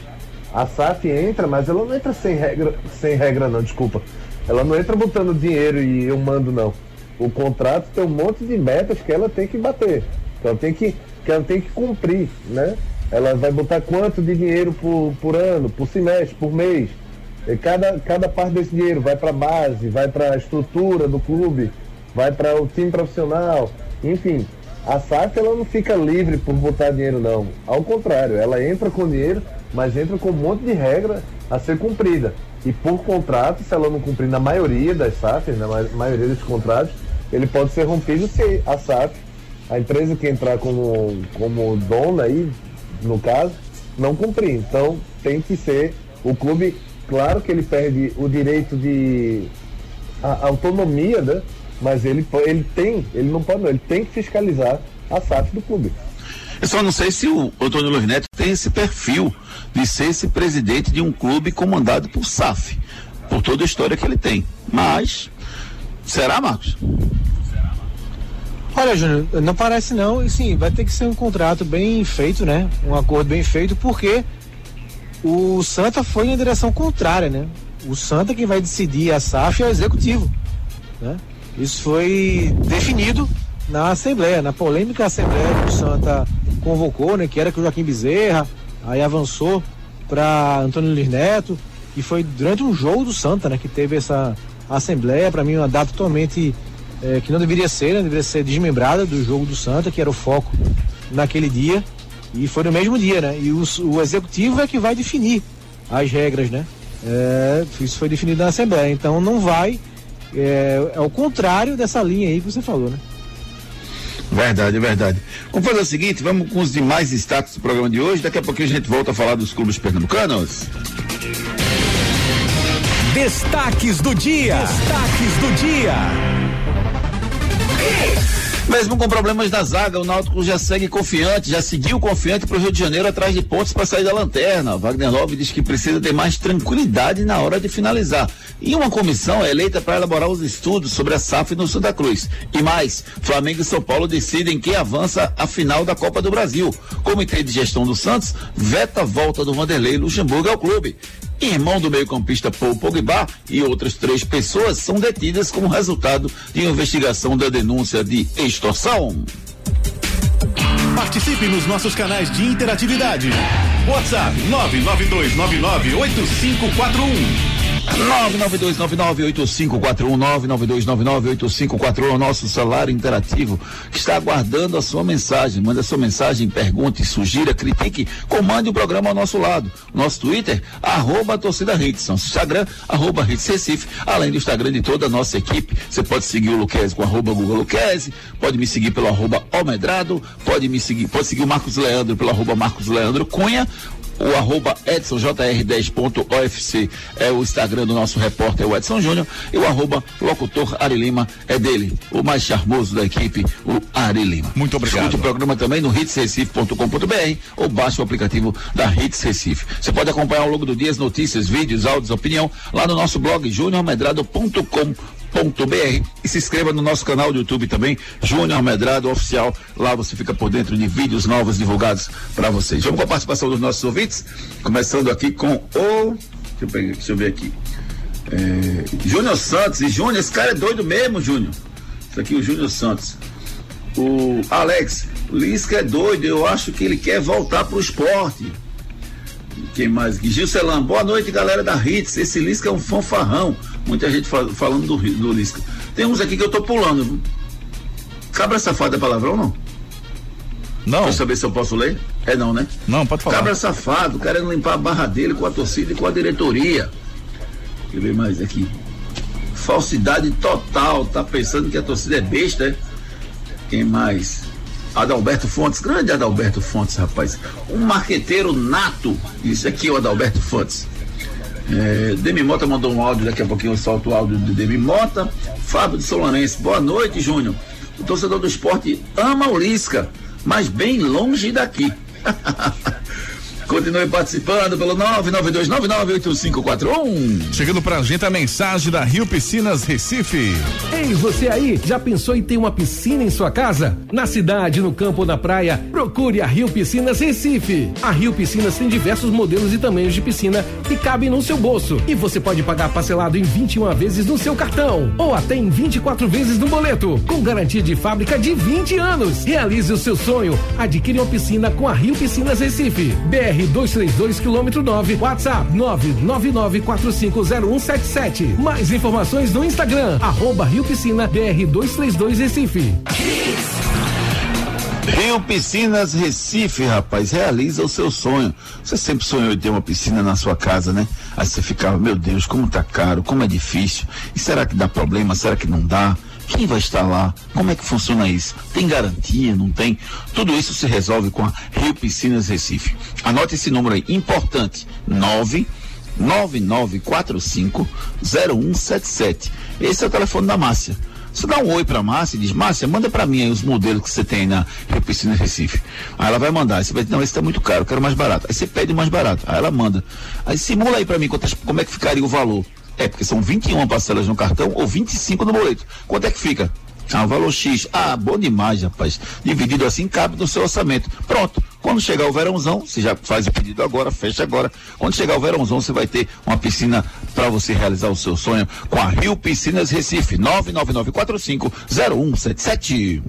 A SAF entra, mas ela não entra sem regra, sem regra não, desculpa. Ela não entra botando dinheiro e eu mando não. O contrato tem um monte de metas que ela tem que bater. Que ela tem que, que ela tem que cumprir, né? Ela vai botar quanto de dinheiro por, por ano, por semestre, por mês. Cada, cada parte desse dinheiro vai para a base, vai para a estrutura do clube, vai para o time profissional, enfim. A SAF ela não fica livre por botar dinheiro não. Ao contrário, ela entra com dinheiro, mas entra com um monte de regra a ser cumprida. E por contrato, se ela não cumprir na maioria das SAFs, na ma- maioria dos contratos, ele pode ser rompido se a SAF, a empresa que entrar como, como dona aí, no caso, não cumprir. Então tem que ser o clube, claro que ele perde o direito de a, a autonomia, né? Mas ele, ele tem, ele não pode, não, ele tem que fiscalizar a SAF do clube. Eu só não sei se o Antônio Luiz Neto tem esse perfil de ser esse presidente de um clube comandado por SAF, por toda a história que ele tem. Mas, será, Marcos? Olha, Júnior, não parece não, e sim, vai ter que ser um contrato bem feito, né? Um acordo bem feito, porque o Santa foi na direção contrária, né? O Santa quem vai decidir a SAF é o executivo, né? Isso foi definido na Assembleia, na polêmica Assembleia que o Santa convocou, né? Que era com o Joaquim Bezerra, aí avançou para Antônio Luiz Neto, e foi durante um jogo do Santa, né? Que teve essa Assembleia, para mim uma data totalmente eh, que não deveria ser, né? Deveria ser desmembrada do jogo do Santa, que era o foco naquele dia, e foi no mesmo dia, né? E o, o executivo é que vai definir as regras, né? É, isso foi definido na Assembleia, então não vai, é, é o contrário dessa linha aí que você falou, né? Verdade, verdade. Vamos fazer o seguinte, vamos com os demais destaques do programa de hoje. Daqui a pouquinho a gente volta a falar dos clubes pernambucanos. Destaques do dia. Destaques do dia. Mesmo com problemas na zaga, o Náutico já segue confiante, já seguiu confiante para o Rio de Janeiro atrás de pontos para sair da lanterna. Wagner Love diz que precisa ter mais tranquilidade na hora de finalizar. E uma comissão é eleita para elaborar os estudos sobre a SAF no Santa Cruz. E mais, Flamengo e São Paulo decidem quem avança à final da Copa do Brasil. Comitê de Gestão do Santos veta a volta do Vanderlei Luxemburgo ao clube irmão do meio-campista Paul Pogba e outras três pessoas são detidas como resultado de investigação da denúncia de extorsão. Participe nos nossos canais de interatividade. WhatsApp 992998541. 992998541 é o nosso salário interativo que está aguardando a sua mensagem. Manda sua mensagem, pergunte, sugira, critique, comande o programa ao nosso lado. Nosso Twitter, arroba torcida Hits. Nosso Instagram, arroba Hits Recife. Além do Instagram de toda a nossa equipe. Você pode seguir o Luquez com arroba Google Luquez, pode me seguir pelo arroba Almedrado, pode me seguir, pode seguir o Marcos Leandro pelo arroba Marcos Leandro Cunha o arroba EdsonJR10.ofc é o Instagram do nosso repórter, o Edson Júnior, e o arroba locutor Ari Lima é dele, o mais charmoso da equipe, o Ari Lima. Muito obrigado. Escute o programa também no hitsrecife.com.br ou baixe o aplicativo da Hits Recife. Você pode acompanhar ao longo do dia as notícias, vídeos, áudios, opinião lá no nosso blog juniormedrado.com br e se inscreva no nosso canal do YouTube também, Júnior Medrado Oficial. Lá você fica por dentro de vídeos novos divulgados para vocês. Vamos com a participação dos nossos ouvintes, começando aqui com o. Deixa eu, pegar, deixa eu ver aqui. É, Júnior Santos. E Júnior, esse cara é doido mesmo, Júnior. Isso aqui, o Júnior Santos. O Alex, o Lisca é doido, eu acho que ele quer voltar pro esporte. Quem mais aqui? Gilcelan, boa noite, galera da Hits. Esse Lisca é um fanfarrão. Muita gente fal falando do, do Lisca. Tem uns aqui que eu tô pulando. Cabra safado é palavrão não? Não. Quer saber se eu posso ler? É não, né? Não, pode falar. Cabra safado, querendo limpar a barra dele com a torcida e com a diretoria. Deixa eu ver mais aqui. Falsidade total. Tá pensando que a torcida é besta, é? Quem mais? Adalberto Fontes, grande Adalberto Fontes, rapaz. Um marqueteiro nato. Isso aqui é o Adalberto Fontes. É, Demi Mota mandou um áudio, daqui a pouquinho eu solto o áudio de Demi Mota. Fábio de Solarense, boa noite, Júnior. O torcedor do esporte ama o Lisca, mas bem longe daqui. Continue participando pelo 992998541. Chegando pra gente a mensagem da Rio Piscinas Recife. Ei, você aí, já pensou em ter uma piscina em sua casa? Na cidade, no campo ou na praia, procure a Rio Piscinas Recife. A Rio Piscinas tem diversos modelos e tamanhos de piscina que cabem no seu bolso. E você pode pagar parcelado em 21 vezes no seu cartão ou até em 24 vezes no boleto, com garantia de fábrica de 20 anos. Realize o seu sonho. Adquire uma piscina com a Rio Piscinas Recife. BR 232 quilômetro 9, WhatsApp 999450177. Mais informações no Instagram, arroba Rio Piscina BR 232 Recife. Rio Piscinas Recife, rapaz, realiza o seu sonho. Você sempre sonhou em ter uma piscina na sua casa, né? Aí você ficava, meu Deus, como tá caro, como é difícil. E será que dá problema? Será que não dá? Quem vai estar lá? Como é que funciona isso? Tem garantia? Não tem? Tudo isso se resolve com a Rio Piscinas Recife. Anote esse número aí, importante: 9 9945 0177. Esse é o telefone da Márcia. Você dá um oi pra Márcia e diz, Márcia, manda pra mim os modelos que você tem na Rio Piscina Recife. Aí ela vai mandar. Aí você vai dizer, não, esse tá muito caro, eu quero mais barato. Aí você pede mais barato. Aí ela manda. Aí simula aí pra mim quantas, como é que ficaria o valor. É, porque são 21 parcelas no cartão ou 25 no boleto. Quanto é que fica? Ah, o valor X. Ah, bom demais, rapaz. Dividido assim cabe no seu orçamento. Pronto. Quando chegar o verãozão, você já faz o pedido agora, fecha agora. Quando chegar o verãozão, você vai ter uma piscina para você realizar o seu sonho com a Rio Piscinas Recife. 999450177.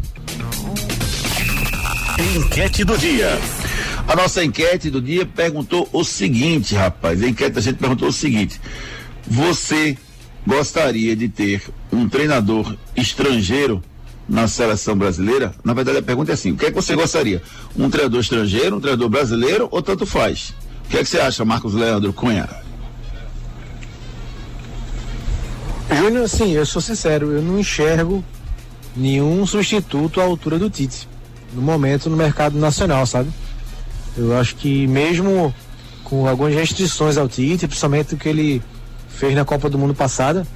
Enquete do dia. A nossa enquete do dia perguntou o seguinte, rapaz. A enquete da gente perguntou o seguinte: Você gostaria de ter um treinador estrangeiro na seleção brasileira? Na verdade, a pergunta é assim: o que é que você gostaria? Um treinador estrangeiro, um treinador brasileiro ou tanto faz? O que é que você acha, Marcos Leandro Cunha? Júnior, assim, eu sou sincero, eu não enxergo nenhum substituto à altura do Tite no momento no mercado nacional, sabe? Eu acho que mesmo com algumas restrições ao Tite, principalmente o que ele fez na Copa do Mundo passada,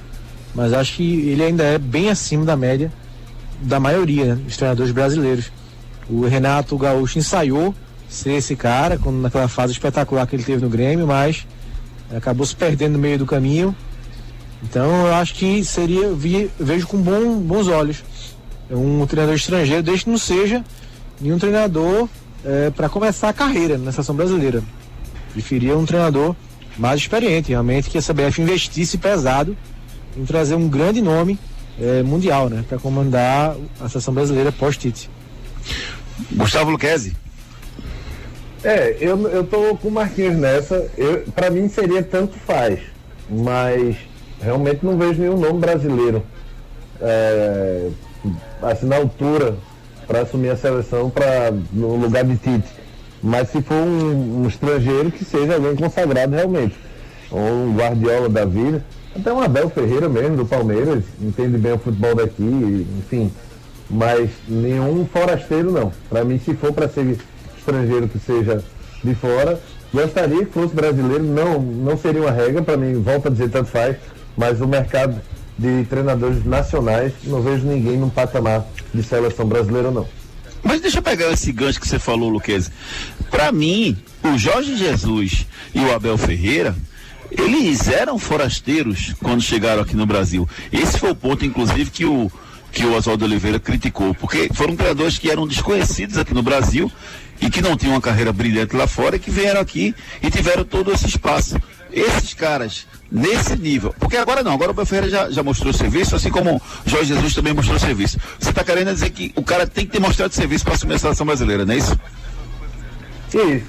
mas acho que ele ainda é bem acima da média da maioria né, dos treinadores brasileiros. O Renato Gaúcho ensaiou ser esse cara, quando, naquela fase espetacular que ele teve no Grêmio, mas acabou se perdendo no meio do caminho. Então eu acho que seria, vi, vejo com bom, bons olhos um treinador estrangeiro, desde que não seja nenhum treinador é, para começar a carreira na seleção brasileira. Preferia um treinador mais experiente, realmente, que a CBF investisse pesado em trazer um grande nome é, mundial, né, para comandar a seleção brasileira pós-Tite. Gustavo Luquezzi. É, eu, eu tô com o Marquinhos nessa. Eu, pra mim seria tanto faz, mas realmente não vejo nenhum nome brasileiro é, assim, na altura para assumir a seleção pra, no lugar de Tite. Mas se for um, um estrangeiro que seja alguém consagrado realmente. Ou um Guardiola da vida. Até um Abel Ferreira mesmo, do Palmeiras, entende bem o futebol daqui, enfim. Mas nenhum forasteiro não. Para mim, se for para ser estrangeiro que seja de fora, gostaria que fosse brasileiro, não, não seria uma regra, para mim, volta a dizer, tanto faz, mas o mercado de treinadores nacionais, não vejo ninguém num patamar de seleção brasileira, não. Mas deixa eu pegar esse gancho que você falou, Luquez. Para mim, o Jorge Jesus e o Abel Ferreira, eles eram forasteiros quando chegaram aqui no Brasil. Esse foi o ponto, inclusive, que o, que o Oswaldo Oliveira criticou, porque foram treinadores que eram desconhecidos aqui no Brasil e que não tinham uma carreira brilhante lá fora e que vieram aqui e tiveram todo esse espaço. Esses caras, nesse nível, porque agora não, agora o Belferreira já, já mostrou serviço, assim como Jorge Jesus também mostrou serviço. Você está querendo dizer que o cara tem que ter mostrado serviço para assumir a seleção brasileira, não é isso? Isso,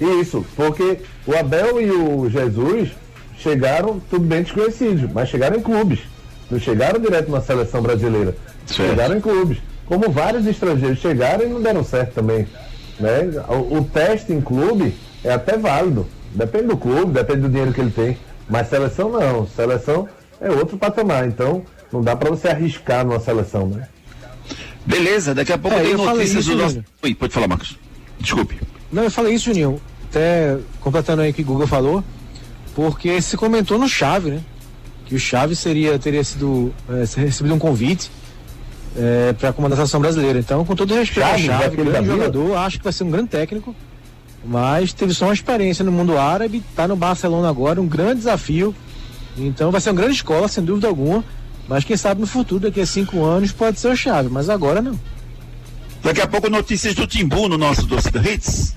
isso, porque o Abel e o Jesus chegaram tudo bem desconhecidos, mas chegaram em clubes. Não chegaram direto na seleção brasileira. Certo. Chegaram em clubes. Como vários estrangeiros chegaram e não deram certo também. Né? O, o teste em clube é até válido. Depende do clube, depende do dinheiro que ele tem. Mas seleção não. Seleção é outro patamar. Então não dá para você arriscar numa seleção, né? Beleza, daqui a pouco é, tem notícias isso, do nosso. Oi, pode falar, Marcos. Desculpe. Não, eu falei isso, Juninho. Até completando aí o que o Google falou, porque se comentou no Chave, né? Que o Chave seria, teria sido é, recebido um convite é, para comandar a seleção brasileira. Então, com todo respeito Chave, ao Chave, grande jogador, acho que vai ser um grande técnico mas teve só uma experiência no mundo árabe, está no Barcelona agora, um grande desafio. Então vai ser uma grande escola, sem dúvida alguma. Mas quem sabe no futuro, daqui a cinco anos, pode ser o chave, mas agora não. Daqui a pouco notícias do Timbu no nosso Torcida Hits.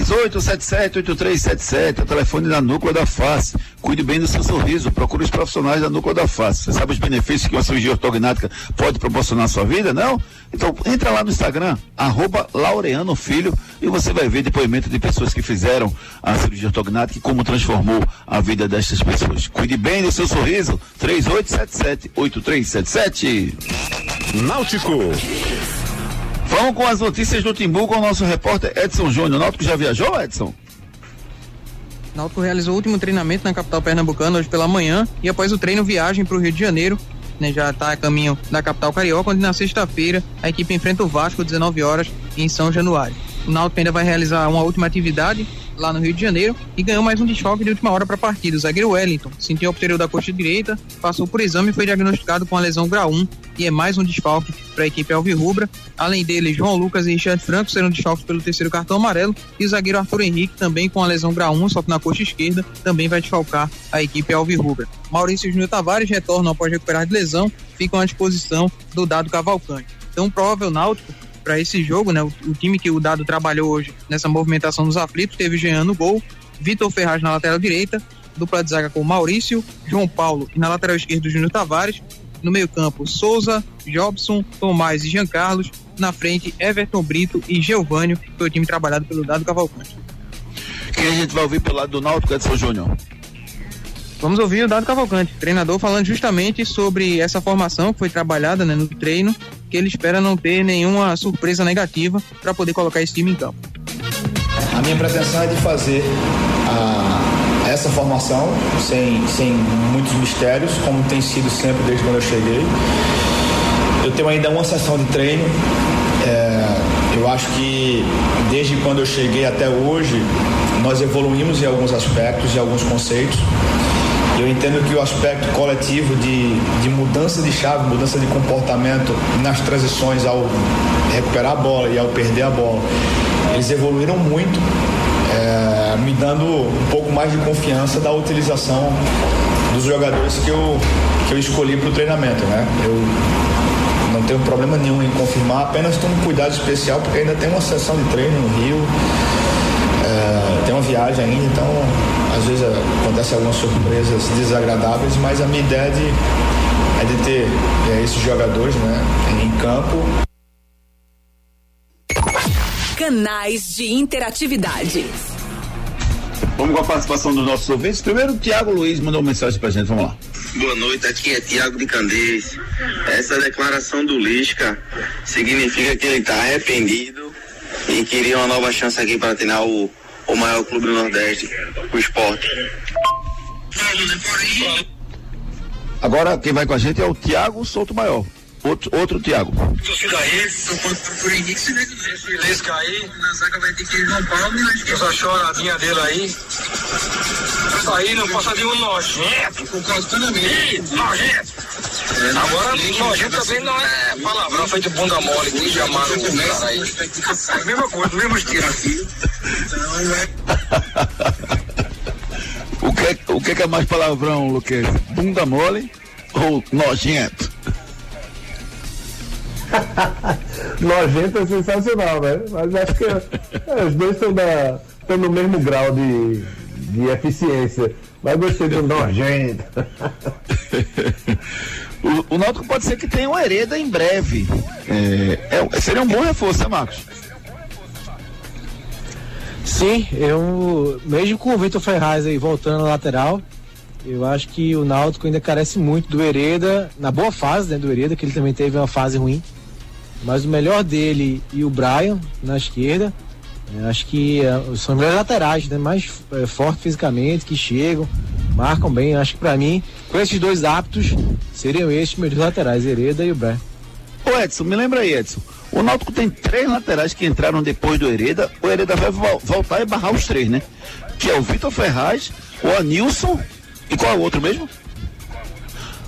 3877-8377, é o telefone da Núcleo da Face. Cuide bem do seu sorriso, procure os profissionais da Núcleo da Face. Você sabe os benefícios que uma cirurgia ortognática pode proporcionar à sua vida, não? Então, entra lá no Instagram, arroba Laureano Filho, e você vai ver depoimento de pessoas que fizeram a cirurgia ortognática e como transformou a vida destas pessoas. Cuide bem do seu sorriso, 3877-8377. Náutico. Vamos com as notícias do Timbu com o nosso repórter Edson Júnior. Náutico já viajou, Edson? Náutico realizou o último treinamento na capital pernambucana hoje pela manhã e após o treino viagem para o Rio de Janeiro. Né, já está a caminho da capital carioca, onde na sexta-feira a equipe enfrenta o Vasco às 19 horas em São Januário. O Náutico ainda vai realizar uma última atividade lá no Rio de Janeiro e ganhou mais um desfalque de última hora para a partida. O zagueiro Wellington sentiu o posterior da coxa direita, passou por exame e foi diagnosticado com a lesão grau 1 e é mais um desfalque para a equipe Alvirrubra. Além dele, João Lucas e Richard Franco serão desfalques pelo terceiro cartão amarelo e o zagueiro Arthur Henrique também com a lesão grau 1, só que na coxa esquerda, também vai desfalcar a equipe Alvirrubra. Maurício Júnior Tavares retorna após recuperar de lesão, ficam à disposição do Dado Cavalcante. Então, provável Náutico para esse jogo, né? O, o, time que o Dado trabalhou hoje nessa movimentação dos aflitos teve Jean no gol, Vitor Ferraz na lateral direita, dupla de zaga com Maurício, João Paulo e na lateral esquerda Júnior Tavares, No meio-campo, Souza, Jobson, Tomás e Jean Carlos. Na frente, Everton Brito e Geovânio, que foi o time trabalhado pelo Dado Cavalcante. Quem a gente vai ouvir pelo lado do Náutico, Edson Júnior? Vamos ouvir o Dado Cavalcante, treinador, falando justamente sobre essa formação que foi trabalhada né, no treino, que ele espera não ter nenhuma surpresa negativa para poder colocar esse time em campo. A minha pretensão é de fazer a, essa formação sem, sem muitos mistérios, como tem sido sempre desde quando eu cheguei. Eu tenho ainda uma sessão de treino. É, eu acho que desde quando eu cheguei até hoje, nós evoluímos em alguns aspectos e alguns conceitos. Eu entendo que o aspecto coletivo de, de mudança de chave, mudança de comportamento nas transições ao recuperar a bola e ao perder a bola, eles evoluíram muito, é, me dando um pouco mais de confiança da utilização dos jogadores que eu, que eu escolhi para o treinamento. Né? Eu não tenho problema nenhum em confirmar, apenas tomo cuidado especial porque ainda tem uma sessão de treino no Rio, é, tem uma viagem ainda, então às vezes acontecem algumas surpresas desagradáveis, mas a minha ideia é de, é de ter é, esses jogadores né, em campo. Canais de interatividade. Vamos com a participação dos nossos ouvintes. Primeiro, o Tiago Luiz mandou uma mensagem pra gente. Vamos lá. Boa noite, aqui é Tiago de Candeias. Essa declaração do Lisca significa que ele está arrependido e queria uma nova chance aqui para treinar o, o maior clube do Nordeste, o esporte. Agora, quem vai com a gente é o Tiago Souto Maior. Outro, outro Tiago. Torcida aí, tô falando por Henrique se Lisca aí, na zaga vai ter que ir João Paulo e essa choradinha dele aí. Isso aí não passa de um nojento. Concordo plenamente. Nojento. Agora, nojento também não é palavrão feito bunda mole, que chamaram começa aí. É a mesma coisa, mesmo estilo. O que, o que que é mais palavrão, Luquez? Bunda mole ou nojento? Nojento é sensacional, né? Mas acho que é, os dois estão da- estão no mesmo grau de, de eficiência. Mas gostei do nojento. O, o Náutico pode ser que tenha um Hereda em breve. É, é- seria um bom reforço, né, Marcos? Sim, eu mesmo com o Vitor Ferraz aí voltando na lateral, eu acho que o Náutico ainda carece muito do Hereda, na boa fase né, do Hereda, que ele também teve uma fase ruim. Mas o melhor dele e o Brian na esquerda, eu acho que eh, são melhores laterais, né, mais eh, fortes fisicamente, que chegam, marcam bem. Acho que pra mim, com esses dois aptos, seriam esses meus laterais, Hereda e o Brian. Ô Edson, me lembra aí, Edson. O Náutico tem três laterais que entraram depois do Hereda. O Hereda vai vol- voltar e barrar os três, né? Que é o Vitor Ferraz, o Anilson e qual é o outro mesmo?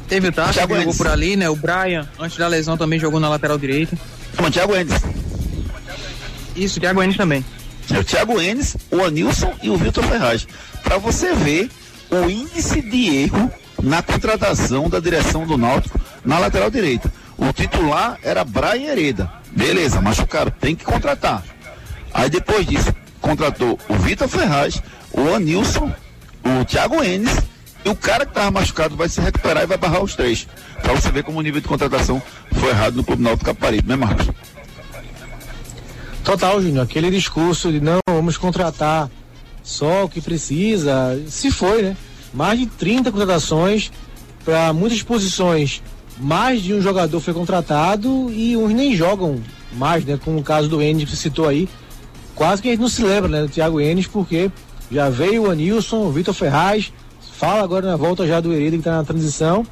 Teve o Tacho, que Thiago jogou por ali, né? O Brian, antes da lesão, também jogou na lateral direita. Chama Thiago Enes. Isso, Thiago Enes também. É o Thiago Enes, o Anilson e o Vitor Ferraz. Pra você ver o índice de erro na contratação da direção do Náutico na lateral direita. O titular era Brian Hereda. Beleza, machucaram, tem que contratar. Aí depois disso, contratou o Vitor Ferraz, o Anilson, o Thiago Enes e o cara que estava machucado vai se recuperar e vai barrar os três. Pra você ver como o nível de contratação foi errado no Clube Náutico Caparibe, né, Marcos? Total, Júnior. Aquele discurso de não, vamos contratar só o que precisa. Se foi, né? Mais de 30 contratações para muitas posições. Mais de um jogador foi contratado e uns nem jogam mais, né? Como o caso do Enes que você citou aí. Quase que a gente não se lembra, né? Do Thiago Enes, porque já veio o Anilson, o Vitor Ferraz. Fala agora na volta já do Hereda que está na transição.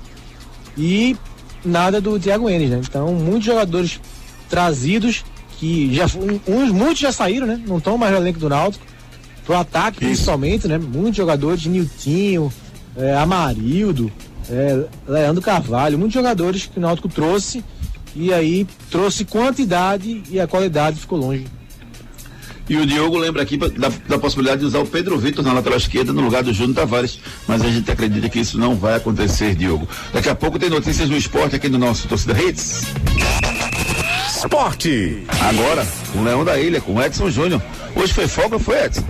E nada do Thiago Enes, né? Então, muitos jogadores trazidos que já uns muitos já saíram, né? Não estão mais no elenco do Náutico. Pro ataque principalmente, né? Muitos jogadores, Niltinho, é, Amarildo, é, Leandro Carvalho, muitos jogadores que o Náutico trouxe e aí trouxe quantidade e a qualidade ficou longe. E o Diogo lembra aqui da, da possibilidade de usar o Pedro Vitor na lateral esquerda no lugar do Júnior Tavares, mas a gente acredita que isso não vai acontecer, Diogo. Daqui a pouco tem notícias do esporte aqui no nosso Torcida Hits. Esporte. Agora, o Leão da Ilha com o Edson Júnior. Hoje foi folga ou foi Edson?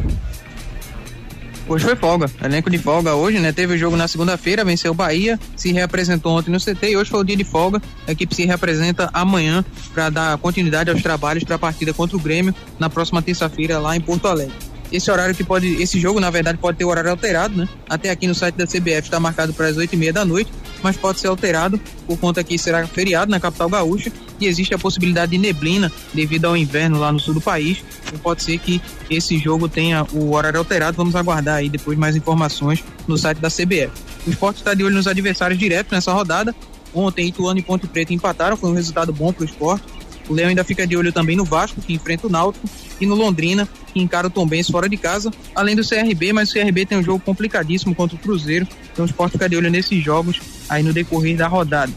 Hoje foi folga, elenco de folga hoje, né? Teve o jogo na segunda-feira, venceu o Bahia, se reapresentou ontem no CT e hoje foi o dia de folga. A equipe se reapresenta amanhã para dar continuidade aos trabalhos para a partida contra o Grêmio na próxima terça-feira lá em Porto Alegre. Esse horário que pode, esse jogo na verdade pode ter horário alterado, né? Até aqui no site da CBF está marcado para as oito e meia da noite, mas pode ser alterado por conta que será feriado na capital gaúcha e existe a possibilidade de neblina devido ao inverno lá no sul do país. Então pode ser que esse jogo tenha o horário alterado. Vamos aguardar aí depois mais informações no site da CBF. O esporte está de olho nos adversários diretos nessa rodada. Ontem, Ituano e Ponte Preta empataram, foi um resultado bom para o esporte. O Leão ainda fica de olho também no Vasco, que enfrenta o Náutico, e no Londrina, que encara o Tombense fora de casa, além do CRB, mas o CRB tem um jogo complicadíssimo contra o Cruzeiro, então o Sport fica de olho nesses jogos aí no decorrer da rodada.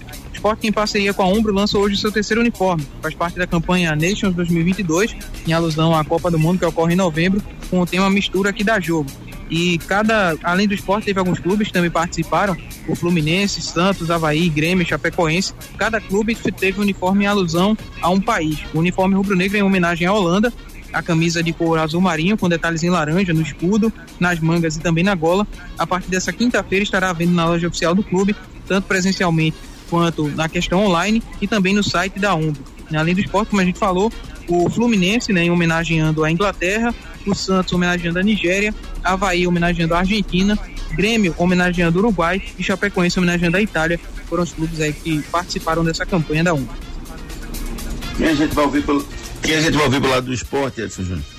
O Sport, em parceria com a Umbro, lança hoje seu terceiro uniforme, faz parte da campanha Nations 2022, em alusão à Copa do Mundo que ocorre em novembro, com o tema Mistura que dá jogo. E cada, além do esporte, teve alguns clubes que também participaram, o Fluminense, Santos, Havaí, Grêmio, Chapecoense. Cada clube teve um uniforme em alusão a um país. O uniforme rubro-negro é em homenagem à Holanda, a camisa de cor azul marinho com detalhes em laranja no escudo, nas mangas e também na gola. A partir dessa quinta-feira estará vendo na loja oficial do clube, tanto presencialmente quanto na questão online e também no site da Umbro. Além do esporte, como a gente falou, o Fluminense, né, homenageando a Inglaterra, o Santos homenageando a Nigéria, Havaí homenageando a Argentina, Grêmio homenageando o Uruguai e Chapecoense homenageando a Itália. Foram os clubes aí que participaram dessa campanha da UNA. Quem a gente vai ouvir pelo, a gente vai ouvir pelo lado do esporte, Edson Júnior?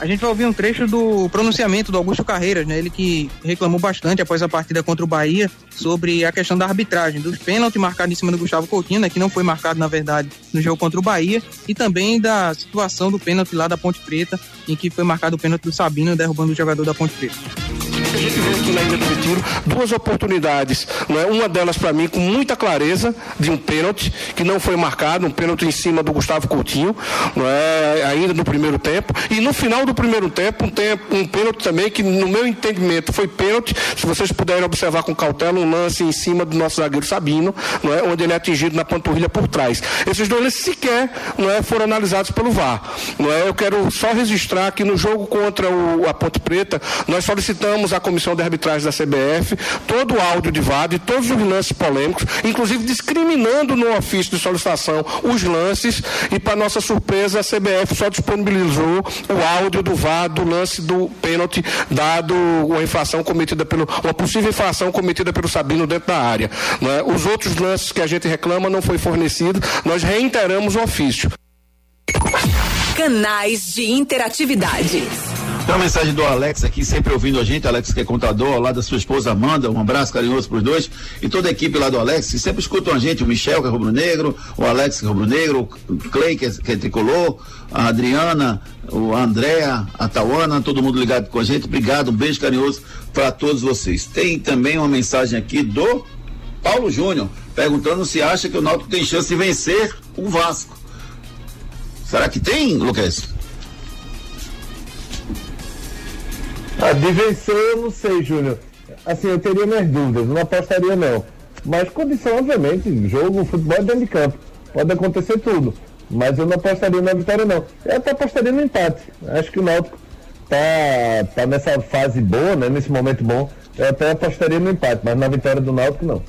A gente vai ouvir um trecho do pronunciamento do Augusto Carreiras, né? Ele que reclamou bastante após a partida contra o Bahia sobre a questão da arbitragem, dos pênaltis marcados em cima do Gustavo Coutinho, né? Que não foi marcado, na verdade, no jogo contra o Bahia, e também da situação do pênalti lá da Ponte Preta, em que foi marcado o pênalti do Sabino derrubando o jogador da Ponte Preta. A gente vê aqui na Ilha do Retiro duas oportunidades, não é? Uma delas para mim com muita clareza de um pênalti que não foi marcado, um pênalti em cima do Gustavo Coutinho, não é? Ainda no primeiro tempo e no final do primeiro tempo um tempo um pênalti também que no meu entendimento foi pênalti. Se vocês puderem observar com cautela um lance em cima do nosso zagueiro Sabino, não é? Onde ele é atingido na panturrilha por trás. Esses dois sequer, não é? Foram analisados pelo VAR, não é? Eu quero só registrar que no jogo contra o, a Ponte Preta nós solicitamos a comissão de arbitragem da CBF todo o áudio de VAR de todos os lances polêmicos, inclusive discriminando no ofício de solicitação os lances e para nossa surpresa a CBF só disponibilizou o áudio do VAR do lance do pênalti dado uma infração cometida pelo uma possível infração cometida pelo Sabino dentro da área. Né? Os outros lances que a gente reclama não foi fornecido, nós reiteramos o ofício. Canais de interatividade. Tem uma mensagem do Alex aqui, sempre ouvindo a gente, Alex que é contador, lado da sua esposa Amanda, um abraço carinhoso pros dois, e toda a equipe lá do Alex, que sempre escutam a gente, o Michel, que é rubro-negro, o Alex, que é rubro-negro, o Clay, que é, que é tricolor, a Adriana, o Andréa, a Tauana, todo mundo ligado com a gente, obrigado, um beijo carinhoso para todos vocês. Tem também uma mensagem aqui do Paulo Júnior, perguntando se acha que o Náutico tem chance de vencer o Vasco. Será que tem, Lucas? Ah, de vencer eu não sei, Júnior. Assim, eu teria minhas dúvidas, não apostaria não. Mas condição, obviamente, jogo, futebol é dentro de campo. Pode acontecer tudo. Mas eu não apostaria na vitória não. Eu até apostaria no empate. Acho que o Náutico tá, tá nessa fase boa, né? Nesse momento bom. Eu até apostaria no empate, mas na vitória do Náutico não.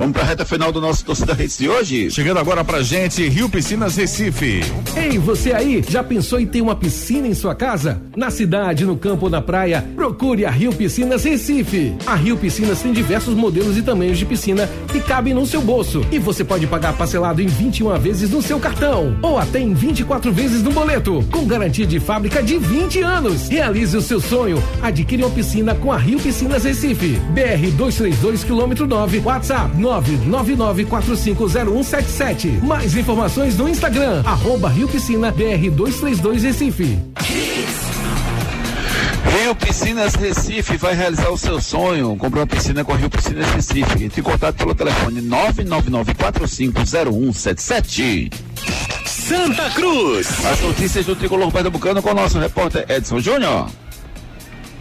Vamos para a reta final do nosso Torcida de hoje. Chegando agora pra gente, Rio Piscinas Recife. Ei, você aí, já pensou em ter uma piscina em sua casa? Na cidade, no campo ou na praia, procure a Rio Piscinas Recife. A Rio Piscinas tem diversos modelos e tamanhos de piscina que cabem no seu bolso. E você pode pagar parcelado em 21 vezes no seu cartão ou até em 24 vezes no boleto, com garantia de fábrica de 20 anos. Realize o seu sonho. Adquire uma piscina com a Rio Piscinas Recife. BR 232 quilômetro 9, WhatsApp 999450177. Mais informações no Instagram, arroba Rio Piscina BR 232 Recife. Rio Piscinas Recife vai realizar o seu sonho. Comprar uma piscina com a Rio Piscinas Recife. Entre em contato pelo telefone 999450177. Santa Cruz. As notícias do Tricolor Pernambucano com o nosso repórter Edson Júnior.